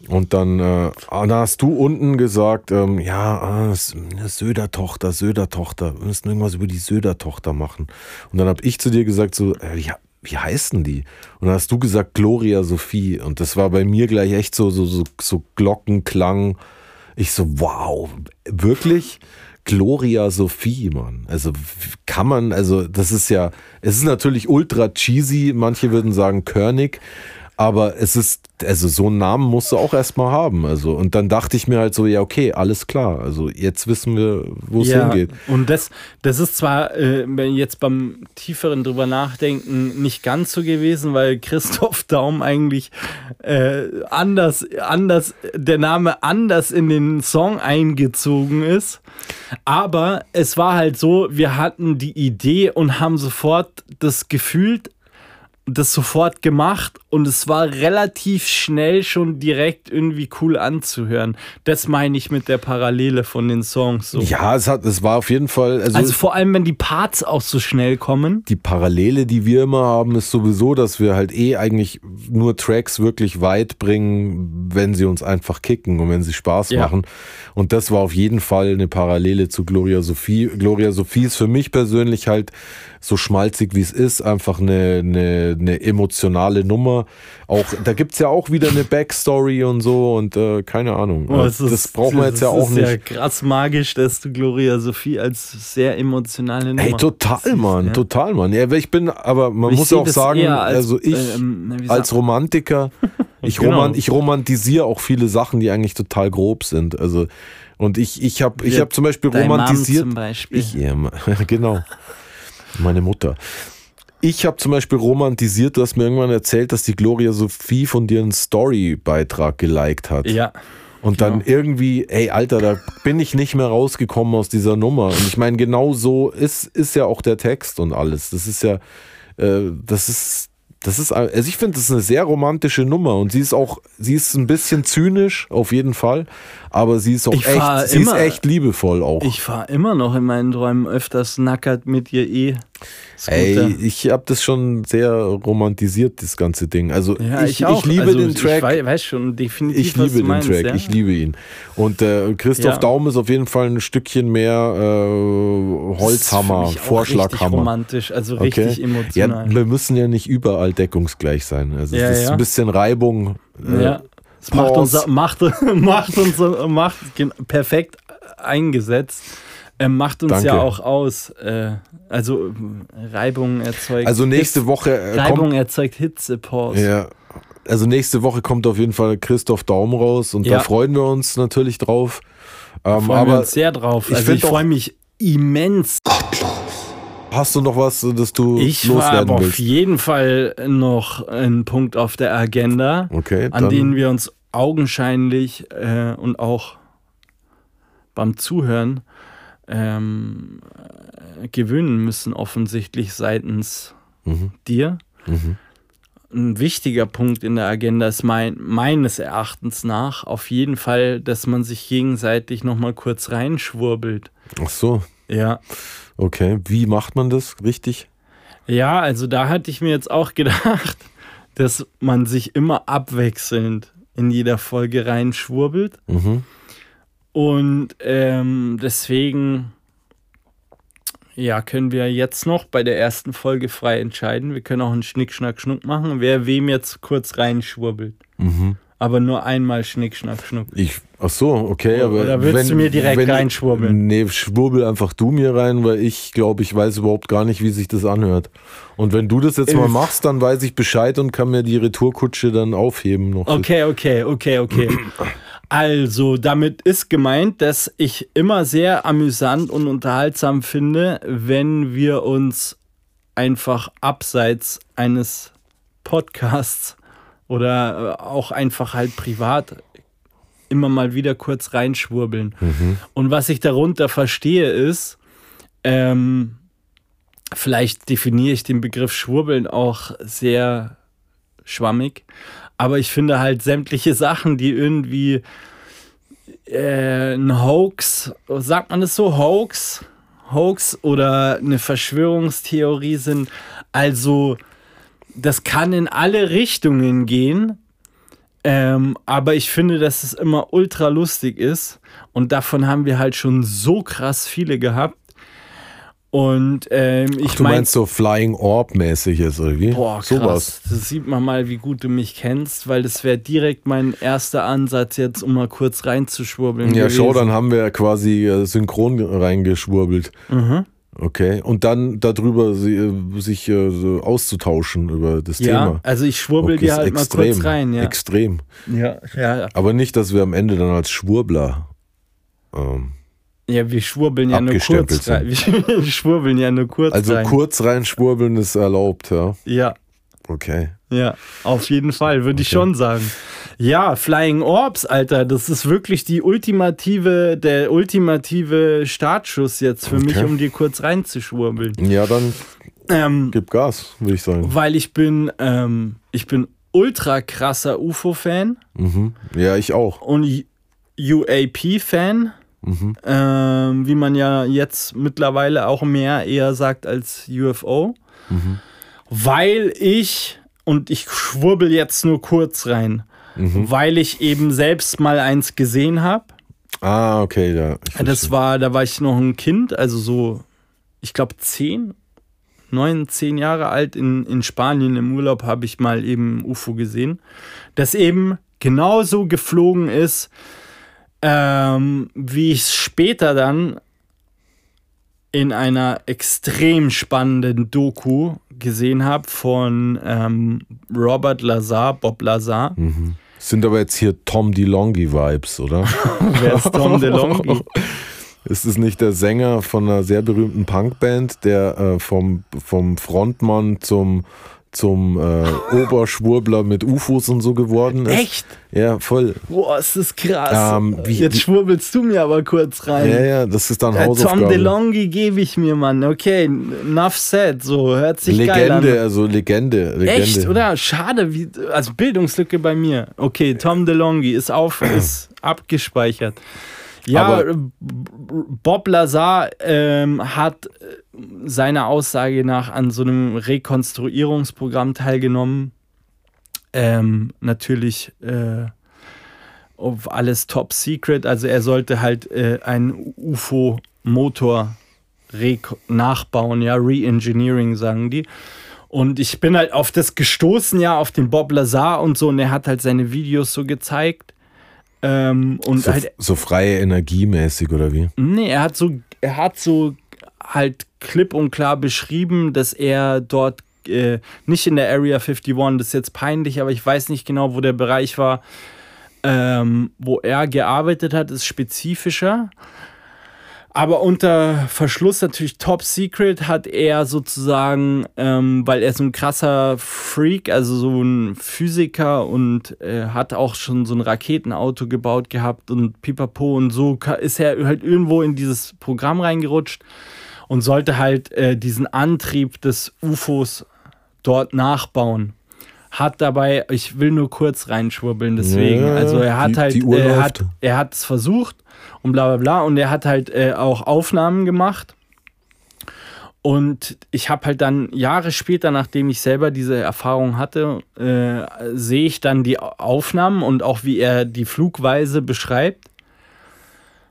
und dann, äh, ah, da hast du unten gesagt, ähm, ja, ah, Söder-Tochter, Söder-Tochter, wir müssen irgendwas über die Söder-Tochter machen. Und dann habe ich zu dir gesagt, so, äh, ja, wie heißen die? Und dann hast du gesagt Gloria Sophie. Und das war bei mir gleich echt so, so, so, so Glockenklang. Ich so, wow, wirklich? Gloria Sophie, Mann. Also kann man, also das ist ja, es ist natürlich ultra cheesy, manche würden sagen körnig, Aber es ist, also so einen Namen musst du auch erstmal haben. Also, und dann dachte ich mir halt so, ja, okay, alles klar. Also jetzt wissen wir, wo es Ja, hingeht. und das, das ist zwar äh, wenn jetzt beim tieferen drüber nachdenken nicht ganz so gewesen, weil Christoph Daum eigentlich äh, anders, anders, der Name anders in den Song eingezogen ist. Aber es war halt so, wir hatten die Idee und haben sofort das gefühlt, das sofort gemacht und es war relativ schnell schon direkt irgendwie cool anzuhören. Das meine ich mit der Parallele von den Songs. So. Ja, es hat, es war auf jeden Fall, also, Also vor allem, wenn die Parts auch so schnell kommen. die Parallele, die wir immer haben, ist sowieso, dass wir halt eh eigentlich nur Tracks wirklich weit bringen, wenn sie uns einfach kicken und wenn sie Spaß Ja. machen. Und das war auf jeden Fall eine Parallele zu Gloria Sophie. Gloria Sophie ist für mich persönlich halt so schmalzig wie es ist, einfach eine, eine, eine emotionale Nummer. Auch, da gibt's ja auch wieder eine Backstory und so und äh, keine Ahnung. Oh, es das ist- brauchen wir jetzt ja das auch ist nicht. ja krass magisch, dass du Gloria Sophie als sehr emotionale Nummer Ey, total, Mann, ja. total, Mann. Ja, ich bin, aber man Ich muss auch das sagen, als, also ich ähm, wie als Romantiker, ich, Genau. roman, ich romantisiere auch viele Sachen, die eigentlich total grob sind. Also und ich, ich habe ich hab zum Beispiel dein Mom romantisiert. zum Beispiel. Ich, ja, genau. Meine Mutter. Ich habe zum Beispiel romantisiert, du hast mir irgendwann erzählt, dass die Gloria Sophie von dir einen Story-Beitrag geliked hat. Ja. Und dann irgendwie, ey, Alter, da bin ich nicht mehr rausgekommen aus dieser Nummer. Und ich meine, genau so ist, ist ja auch der Text und alles. Das ist ja, äh, das ist, das ist, also ich finde, das ist eine sehr romantische Nummer und sie ist auch, sie ist ein bisschen zynisch, auf jeden Fall, aber sie ist auch Ich echt, sie ist immer- echt liebevoll auch. Ich fahre immer noch in meinen Träumen öfters nackert mit ihr eh. Ey, ich habe das schon sehr romantisiert, das ganze Ding. Also ja, ich, ich, ich liebe also, den Track. Ich wei- weiß schon definitiv, Ich liebe den meinst, Track, ja? ich liebe ihn. Und äh, Christoph Ja. Daum ist auf jeden Fall ein Stückchen mehr äh, Holzhammer, auch Richtig Vorschlaghammer. romantisch, also richtig Ja, emotional. wir müssen ja nicht überall deckungsgleich sein. Also Ja, es ist ja. ein bisschen Reibung. äh, Ja. Es macht uns, macht, macht uns macht perfekt eingesetzt. Ähm, macht uns Danke. ja auch aus. Äh, also äh, Reibung erzeugt. Also nächste Hitze- Woche äh, Reibung kommt, erzeugt Hitzepause. ja, also nächste Woche kommt auf jeden Fall Christoph Daum raus und da Ja. freuen wir uns natürlich drauf. Ähm, Freuen wir aber uns sehr drauf. ich Also ich freue mich immens. hast du noch was, das du Ich habe loswerden auf willst? jeden Fall noch einen Punkt auf der Agenda, Okay, an den wir uns augenscheinlich äh, und auch beim Zuhören ähm, äh, gewöhnen müssen, offensichtlich seitens Mhm. dir. Mhm. Ein wichtiger Punkt in der Agenda ist mein, meines Erachtens nach auf jeden Fall, dass man sich gegenseitig nochmal kurz reinschwurbelt. Ach so, Ja. okay. Wie macht man das richtig? Ja, also da hatte ich mir jetzt auch gedacht, dass man sich immer abwechselnd in jeder Folge reinschwurbelt. Mhm. Und ähm, deswegen ja, können wir jetzt noch bei der ersten Folge frei entscheiden. Wir können auch einen Schnick, Schnack, Schnuck machen, wer wem jetzt kurz reinschwurbelt. Mhm. Aber nur einmal Schnick, Schnack, Schnuck. Ich, ach so, okay, aber. Oder willst du mir direkt reinschwurbeln? Nee, schwurbel einfach du mir rein, weil ich glaube, ich weiß überhaupt gar nicht, wie sich das anhört. Und wenn du das jetzt mal machst, dann weiß ich Bescheid und kann mir die Retourkutsche dann aufheben noch. Okay, okay, okay, okay. Also, damit ist gemeint, dass ich immer sehr amüsant und unterhaltsam finde, wenn wir uns einfach abseits eines Podcasts oder äh, auch einfach halt privat immer mal wieder kurz reinschwurbeln. Und was ich darunter verstehe ist, ähm, vielleicht definiere ich den Begriff Schwurbeln auch sehr schwammig, aber ich finde halt sämtliche Sachen, die irgendwie äh, ein Hoax, sagt man das so, Hoax, Hoax oder eine Verschwörungstheorie sind, also das kann in alle Richtungen gehen. Ähm, aber ich finde, dass es immer ultra lustig ist. Und davon haben wir halt schon so krass viele gehabt. Und ähm, ich Ach, du meine, meinst so Flying Orb-mäßiges, oder wie? Boah, krass. Sowas. Das sieht man mal, wie gut du mich kennst, weil das wäre direkt mein erster Ansatz, jetzt um mal kurz reinzuschwurbeln. Ja, gewesen. schau, dann haben wir quasi äh, synchron reingeschwurbelt. Mhm. Okay, und dann darüber sie, äh, sich äh, auszutauschen über das Ja, Thema. also ich schwurbel Okay, dir ist halt mal kurz rein. Ja. Extrem. Ja, ja, Aber nicht, dass wir am Ende dann als Schwurbler. Ähm, ja, wir schwurbeln ja nur kurz rein. Wir schwurbeln ja nur kurz also rein. kurz reinschwurbeln ist erlaubt, ja. Ja, Okay. ja, auf jeden Fall, würde ich Okay. schon sagen. Ja, Flying Orbs, Alter, das ist wirklich die ultimative, der ultimative Startschuss jetzt für mich, Okay. um dir kurz reinzuschwurbeln. Ja, dann Ähm, gib Gas, würde ich sagen. weil ich bin, ähm, ich bin ultra krasser UFO-Fan Mhm. Ja, ich auch. und UAP-Fan. Mhm. ähm, wie man ja jetzt mittlerweile auch mehr eher sagt als UFO, Mhm. weil ich, und ich schwurbel jetzt nur kurz rein, Mhm. weil ich eben selbst mal eins gesehen habe. Ah, okay, ja. Das war, da war ich noch ein Kind, also so, ich glaube zehn, neun, zehn Jahre alt in, in Spanien im Urlaub habe ich mal eben UFO gesehen, das eben genauso geflogen ist, ähm, wie ich es später dann in einer extrem spannenden Doku gesehen habe von ähm, Robert Lazar, Bob Lazar. Mhm. Sind aber jetzt hier Tom DeLonghi-Vibes, oder? Wer ist Tom DeLonghi? Ist es nicht der Sänger von einer sehr berühmten Punkband, der äh, vom, vom Frontmann zum, zum äh, Oberschwurbler mit UFOs und so geworden ist? Echt? Ja, voll. Boah, ist das krass. Ähm, wie- Jetzt schwurbelst du mir aber kurz rein. Ja, ja, das ist dann Äh, Tom Hausaufgabe. DeLonghi gebe ich mir, Mann. Okay, enough said. So, hört sich geil Legende, an. also Legende. Legende. Echt, oder? Schade, wie, also Bildungslücke bei mir. Okay, Tom DeLonghi ist auf, ist abgespeichert. Ja, Aber- Bob Lazar ähm, hat seiner Aussage nach an so einem Rekonstruierungsprogramm teilgenommen. Ähm, natürlich äh, auf alles top secret. Also er sollte halt äh, einen UFO-Motor nachbauen, ja, Re-Engineering sagen die. Und ich bin halt auf das gestoßen, ja, auf den Bob Lazar und so, und er hat halt seine Videos so gezeigt. Ähm, und so, halt, so freie Energiemäßig, oder wie? nee, er hat so, er hat so halt klipp und klar beschrieben, dass er dort äh, nicht in der Area 51, das ist jetzt peinlich, aber ich weiß nicht genau, wo der Bereich war, ähm, wo er gearbeitet hat, ist spezifischer. Aber unter Verschluss natürlich top secret hat er sozusagen, ähm, weil er so ein krasser Freak, also so ein Physiker und äh, hat auch schon so ein Raketenauto gebaut gehabt und pipapo und so ist er halt irgendwo in dieses Programm reingerutscht und sollte halt äh, diesen Antrieb des UFOs dort nachbauen. Hat dabei, ich will nur kurz reinschwurbeln, deswegen. Ja, also er hat die- halt, die Uhr er hat, er hat es versucht und bla bla bla und er hat halt äh, auch Aufnahmen gemacht. Und ich habe halt dann Jahre später, nachdem ich selber diese Erfahrung hatte, äh, sehe ich dann die Aufnahmen und auch wie er die Flugweise beschreibt.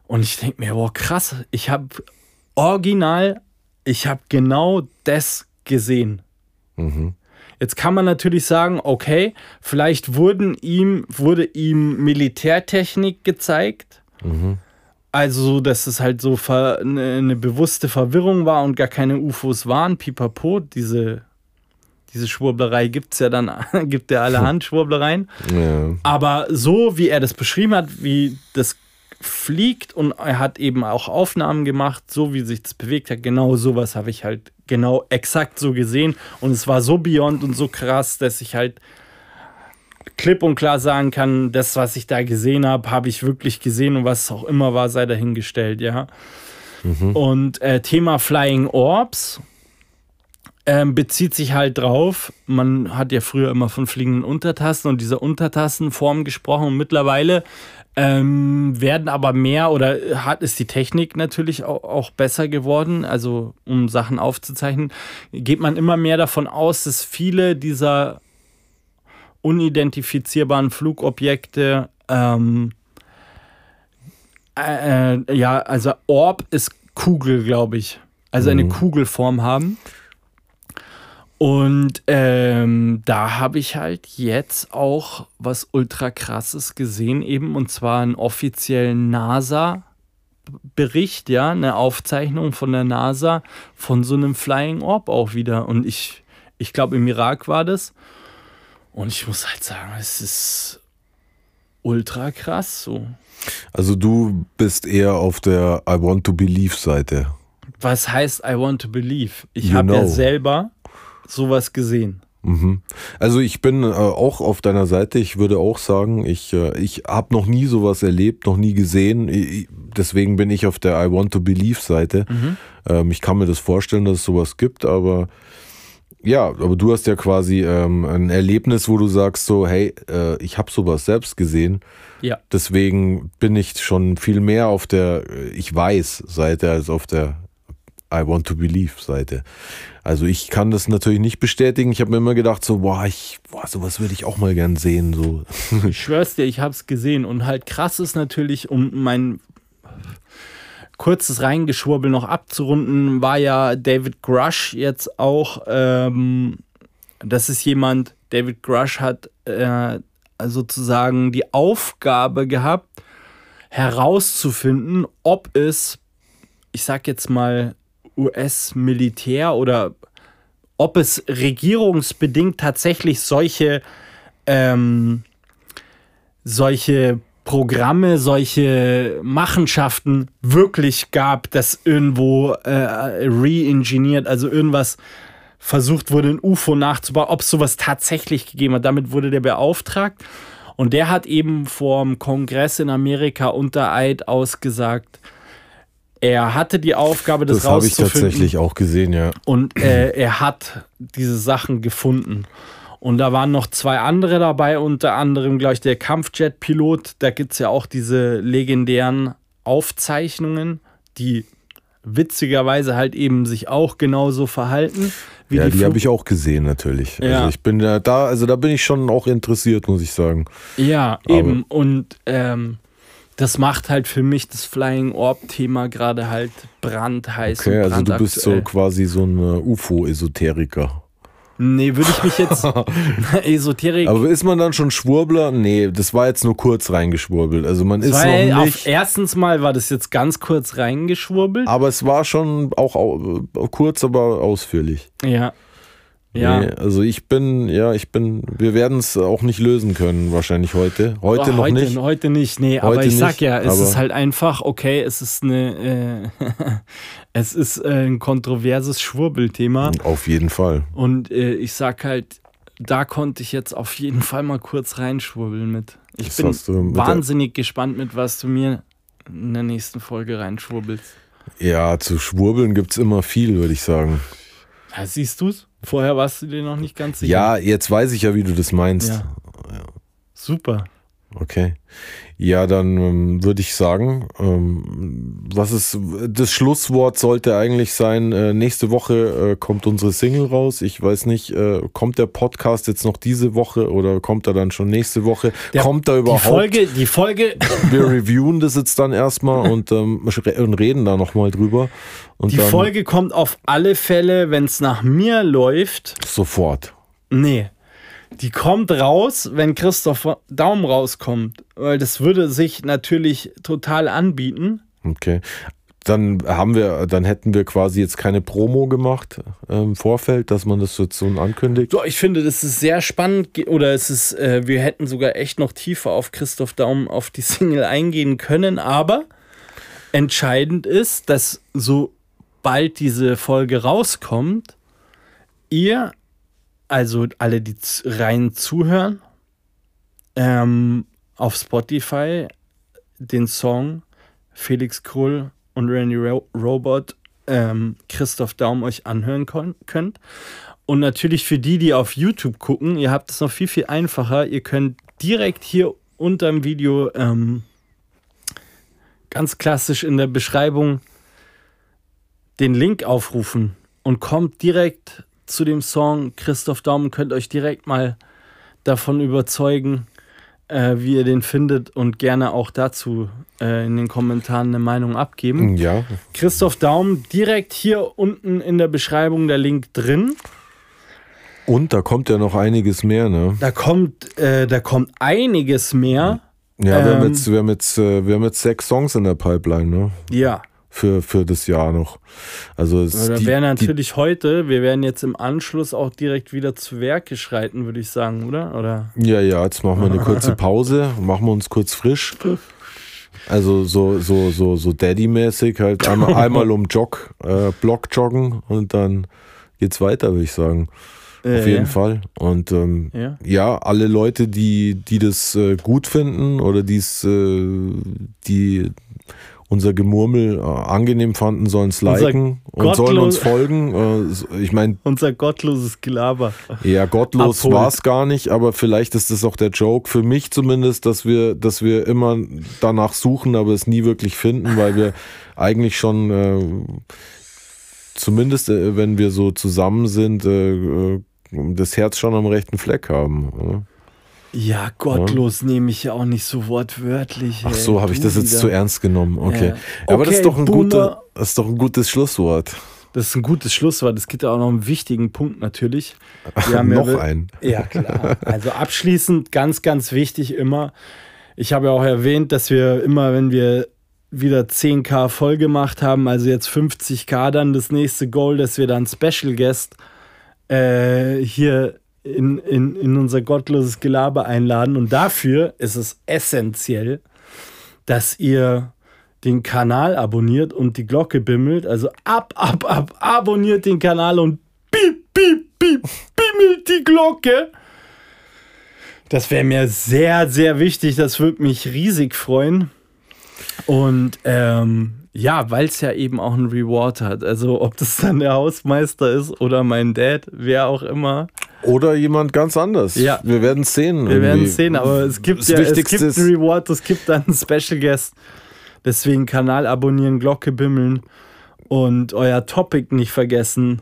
Und ich denke mir, boah, krass, ich habe original, ich habe genau das gesehen. Mhm. Jetzt kann man natürlich sagen, okay, vielleicht wurden ihm, wurde ihm Militärtechnik gezeigt. Mhm. Also, so, dass es halt so eine, eine bewusste Verwirrung war und gar keine UFOs waren. Pipapo, diese, diese Schwurblerei gibt es ja dann, gibt ja allerhand Schwurblereien. Ja. Aber so, wie er das beschrieben hat, wie das fliegt und er hat eben auch Aufnahmen gemacht, so wie sich das bewegt hat, genau sowas habe ich halt genau exakt so gesehen. Und es war so beyond und so krass, dass ich halt klipp und klar sagen kann, das, was ich da gesehen habe, habe ich wirklich gesehen und was es auch immer war, sei dahingestellt, ja. Und äh, Thema Flying Orbs ähm, bezieht sich halt drauf, man hat ja früher immer von fliegenden Untertassen und dieser Untertassenform gesprochen und mittlerweile ähm, werden aber mehr oder hat ist die Technik natürlich auch, auch besser geworden, also um Sachen aufzuzeichnen, geht man immer mehr davon aus, dass viele dieser unidentifizierbaren Flugobjekte ähm, äh, äh, ja, also Orb ist Kugel, glaube ich. Also eine Mhm. Kugelform haben. Und ähm, da habe ich halt jetzt auch was ultra krasses gesehen, eben, und zwar einen offiziellen Bericht, ja, eine Aufzeichnung von der NASA von so einem Flying Orb auch wieder. Und ich, ich glaube, im Irak war das. Und ich muss halt sagen, es ist ultra krass so. Also du bist eher auf der I want to believe Seite. Was heißt I want to believe? Ich habe ja selber sowas gesehen. Mhm. Also ich bin äh, auch auf deiner Seite. Ich würde auch sagen, ich, äh, ich habe noch nie sowas erlebt, noch nie gesehen. Ich, deswegen bin ich auf der I want to believe Seite. Mhm. Ähm, ich kann mir das vorstellen, dass es sowas gibt, aber ja, aber du hast ja quasi ähm, ein Erlebnis, wo du sagst so, hey, äh, ich habe sowas selbst gesehen. Ja. Deswegen bin ich schon viel mehr auf der äh, Ich weiß Seite als auf der I want to believe Seite. Also ich kann das natürlich nicht bestätigen. Ich habe mir immer gedacht so, boah, ich, boah, sowas würde ich auch mal gern sehen. So. Ich schwör's dir, ich habe es gesehen und halt krass ist natürlich, um mein kurzes Reingeschwurbel noch abzurunden, war ja David Grush jetzt auch, ähm, das ist jemand, David Grush hat äh, sozusagen die Aufgabe gehabt, herauszufinden, ob es, ich sag jetzt mal, US-Militär oder ob es regierungsbedingt tatsächlich solche, ähm, solche Programme, solche Machenschaften wirklich gab, dass irgendwo äh, re-engineert, also irgendwas versucht wurde, ein UFO nachzubauen, ob es sowas tatsächlich gegeben hat. Damit wurde der beauftragt. Und der hat eben vor dem Kongress in Amerika unter Eid ausgesagt, er hatte die Aufgabe, das, das rauszufinden. Das habe ich tatsächlich auch gesehen, ja. Und äh, er hat diese Sachen gefunden. Und da waren noch zwei andere dabei, unter anderem, glaube ich, der Kampfjet-Pilot. Da gibt es ja auch diese legendären Aufzeichnungen, die witzigerweise halt eben sich auch genauso verhalten. Wie ja, die, die habe ich auch gesehen natürlich. Ja. Also ich bin da, da, also da bin ich schon auch interessiert, muss ich sagen. Ja, Aber eben. Und ähm, das macht halt für mich das Flying Orb-Thema gerade halt brandheiß. Okay, also du bist so quasi so ein UFO-Esoteriker. Nee, würde ich mich jetzt Esoterik. Aber ist man dann schon Schwurbler? Nee, das war jetzt nur kurz reingeschwurbelt. Also man ist noch nicht. Auf, erstens mal war das jetzt ganz kurz reingeschwurbelt. Aber es war schon auch kurz, aber ausführlich. Ja. Ja. Nee, also ich bin, ja, ich bin, wir werden es auch nicht lösen können, wahrscheinlich heute. Heute oh, noch heute, nicht. Heute nicht, nee, heute aber ich sag ja, es ist halt einfach, okay, es ist eine, äh, es ist äh, ein kontroverses Schwurbelthema. Auf jeden Fall. Und äh, ich sag halt, da konnte ich jetzt auf jeden Fall mal kurz reinschwurbeln mit. Ich das bin wahnsinnig gespannt mit, was du mir in der nächsten Folge reinschwurbelst. Ja, zu schwurbeln gibt es immer viel, würde ich sagen. Ja, siehst du's? Vorher warst du dir noch nicht ganz sicher. Ja, jetzt weiß ich ja, wie du das meinst. Ja. Super. Okay. Ja, dann ähm, würde ich sagen, ähm, was ist das Schlusswort sollte eigentlich sein. Äh, nächste Woche äh, kommt unsere Single raus. Ich weiß nicht, äh, kommt der Podcast jetzt noch diese Woche oder kommt er dann schon nächste Woche? Der, kommt da überhaupt? Die Folge, die Folge. Wir reviewen das jetzt dann erstmal und, ähm, und reden da nochmal drüber. Und die Folge kommt auf alle Fälle, wenn es nach mir läuft. Sofort. Nee. Die kommt raus, wenn Christoph Daum rauskommt, weil das würde sich natürlich total anbieten. Okay. Dann haben wir, dann hätten wir quasi jetzt keine Promo gemacht äh, im Vorfeld, dass man das jetzt so ankündigt. So, ich finde, das ist sehr spannend oder es ist, äh, wir hätten sogar echt noch tiefer auf Christoph Daum auf die Single eingehen können, aber entscheidend ist, dass sobald diese Folge rauskommt, ihr also alle, die rein zuhören, ähm, auf Spotify den Song Felix Krull und Randy Ro Robot ähm, Christoph Daum euch anhören könnt. Und natürlich für die, die auf YouTube gucken, ihr habt es noch viel, viel einfacher. Ihr könnt direkt hier unter dem Video ähm, ganz klassisch in der Beschreibung den Link aufrufen und kommt direkt zu dem Song. Christoph Daum könnt euch direkt mal davon überzeugen, äh, wie ihr den findet und gerne auch dazu äh, in den Kommentaren eine Meinung abgeben. Ja. Christoph Daum, direkt hier unten in der Beschreibung der Link drin. Und da kommt ja noch einiges mehr, ne? Da kommt, äh, da kommt einiges mehr. Ja, wir, haben Ähm. jetzt, wir, haben jetzt, äh, wir haben jetzt sechs Songs in der Pipeline, ne? Ja. Für, für das Jahr noch. Also es, Da die, wäre die, natürlich heute, wir werden jetzt im Anschluss auch direkt wieder zu Werke schreiten, würde ich sagen, oder? Oder? Ja, ja, jetzt machen wir eine kurze Pause, machen wir uns kurz frisch. Also so, so, so, so Daddy-mäßig halt einmal, einmal um Jog, äh, Block joggen und dann geht's weiter, würde ich sagen. Auf jeden Fall. Und ähm, Ja. ja, alle Leute, die, die das äh, gut finden oder die's, äh, die unser Gemurmel äh, angenehm fanden, sollen es Unser liken und sollen uns folgen. Äh, ich meine, Unser gottloses Gelaber. ja, gottlos war es gar nicht, aber vielleicht ist das auch der Joke, für mich zumindest, dass wir, dass wir immer danach suchen, aber es nie wirklich finden, weil wir eigentlich schon, äh, zumindest äh, wenn wir so zusammen sind, äh, äh, das Herz schon am rechten Fleck haben. oder? Ja, gottlos nehme ich ja auch nicht so wortwörtlich. Ach so, habe ich das jetzt wieder. zu ernst genommen. Okay. Ja. Aber das Okay, ist doch ein Boomer. guter, das ist doch ein gutes Schlusswort. Das ist ein gutes Schlusswort. Es gibt ja auch noch einen wichtigen Punkt natürlich. Wir haben Noch ja, ein. Ja, klar. Also abschließend ganz, ganz wichtig immer. Ich habe ja auch erwähnt, dass wir immer, wenn wir wieder 10k voll gemacht haben, also jetzt 50k dann das nächste Goal, dass wir dann Special Guest äh, hier in, in, in unser gottloses Gelaber einladen. Und dafür ist es essentiell, dass ihr den Kanal abonniert und die Glocke bimmelt. Also ab, ab, ab, abonniert den Kanal und piep, piep, piep, bimmelt die Glocke. Das wäre mir sehr, sehr wichtig. Das würde mich riesig freuen. Und ähm, ja, weil es ja eben auch einen Reward hat. Also ob das dann der Hausmeister ist oder mein Dad, wer auch immer. Oder jemand ganz anders. Ja. Wir werden es sehen. Wir werden es sehen, aber es gibt Das ja es gibt einen Reward, es gibt dann einen Special Guest. Deswegen Kanal abonnieren, Glocke bimmeln und euer Topic nicht vergessen,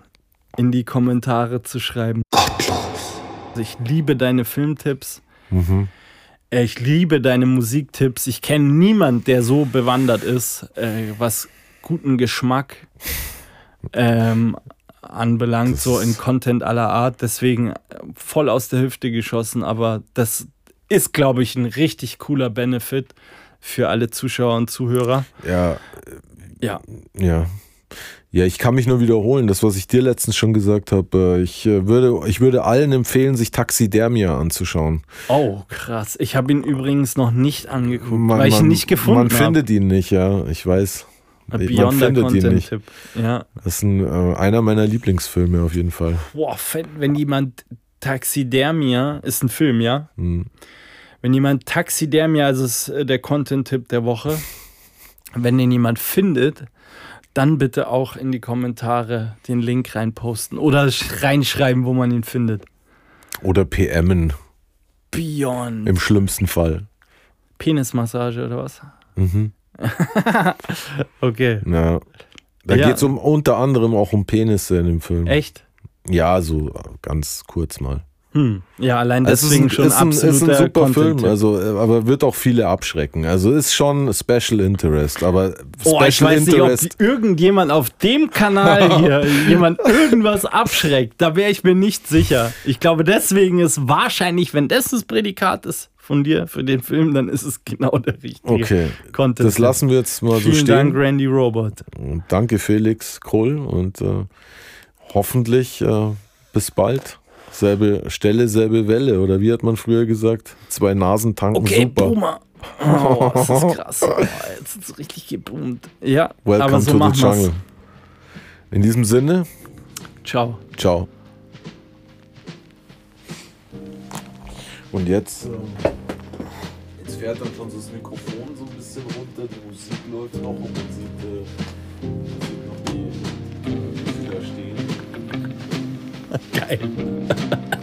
in die Kommentare zu schreiben. Also Ich liebe deine Filmtipps. Mhm. Ich liebe deine Musiktipps. Ich kenne niemand, der so bewandert ist, äh, was guten Geschmack ähm, anbelangt, Das so in Content aller Art. Deswegen äh, voll aus der Hüfte geschossen. Aber das ist, glaube ich, ein richtig cooler Benefit für alle Zuschauer und Zuhörer. Ja, Ja. ja. Ja, ich kann mich nur wiederholen, das, was ich dir letztens schon gesagt habe. äh, Ich äh, würde, ich würde allen empfehlen, sich Taxidermia anzuschauen. Oh, krass. Ich habe ihn übrigens noch nicht angeguckt, Man- weil ich ihn man- nicht gefunden Man habe. findet ihn nicht, ja, ich weiß. Man findet ihn nicht. Ja. Das ist ein, äh, einer meiner Lieblingsfilme auf jeden Fall. Boah, wenn, jemand Taxidermia, ist ein Film, ja? Hm. Wenn jemand Taxidermia, also ist äh, der Content-Tipp der Woche, wenn den jemand findet, dann bitte auch in die Kommentare den Link reinposten oder sch- reinschreiben, wo man ihn findet. Oder PMen Beyond. im schlimmsten Fall. Penismassage oder was? Mhm. Okay. Ja. Da Ja. geht es um, unter anderem auch um Penisse in dem Film. Echt? Ja, so ganz kurz mal. Hm. Ja, allein Es ist deswegen ein, schon ist ein, ist ein super Film, also, aber wird auch viele abschrecken. Also ist schon Special Interest, aber Oh, ich Special weiß nicht, ob Interest. irgendjemand auf dem Kanal hier jemand irgendwas abschreckt. Da wäre ich mir nicht sicher. Ich glaube, deswegen ist wahrscheinlich, wenn das das Prädikat ist von dir für den Film, dann ist es genau der richtige Okay, Content. das lassen wir jetzt mal so Vielen stehen. Dank, Randy Robot. Und danke Felix Kohl und äh, hoffentlich äh, bis bald. Selbe Stelle, selbe Welle oder wie hat man früher gesagt? Zwei Nasen tanken Okay, super. Boomer. Oh, das ist krass. Oh, jetzt ist es richtig geboomt. Ja, Welcome aber so to the jungle. In diesem Sinne, Ciao. ciao. Und jetzt, jetzt fährt dann schon so das Mikrofon so ein bisschen runter, die Musik läuft noch und man sieht, äh, man sieht noch die, wie sie da stehen. Geil.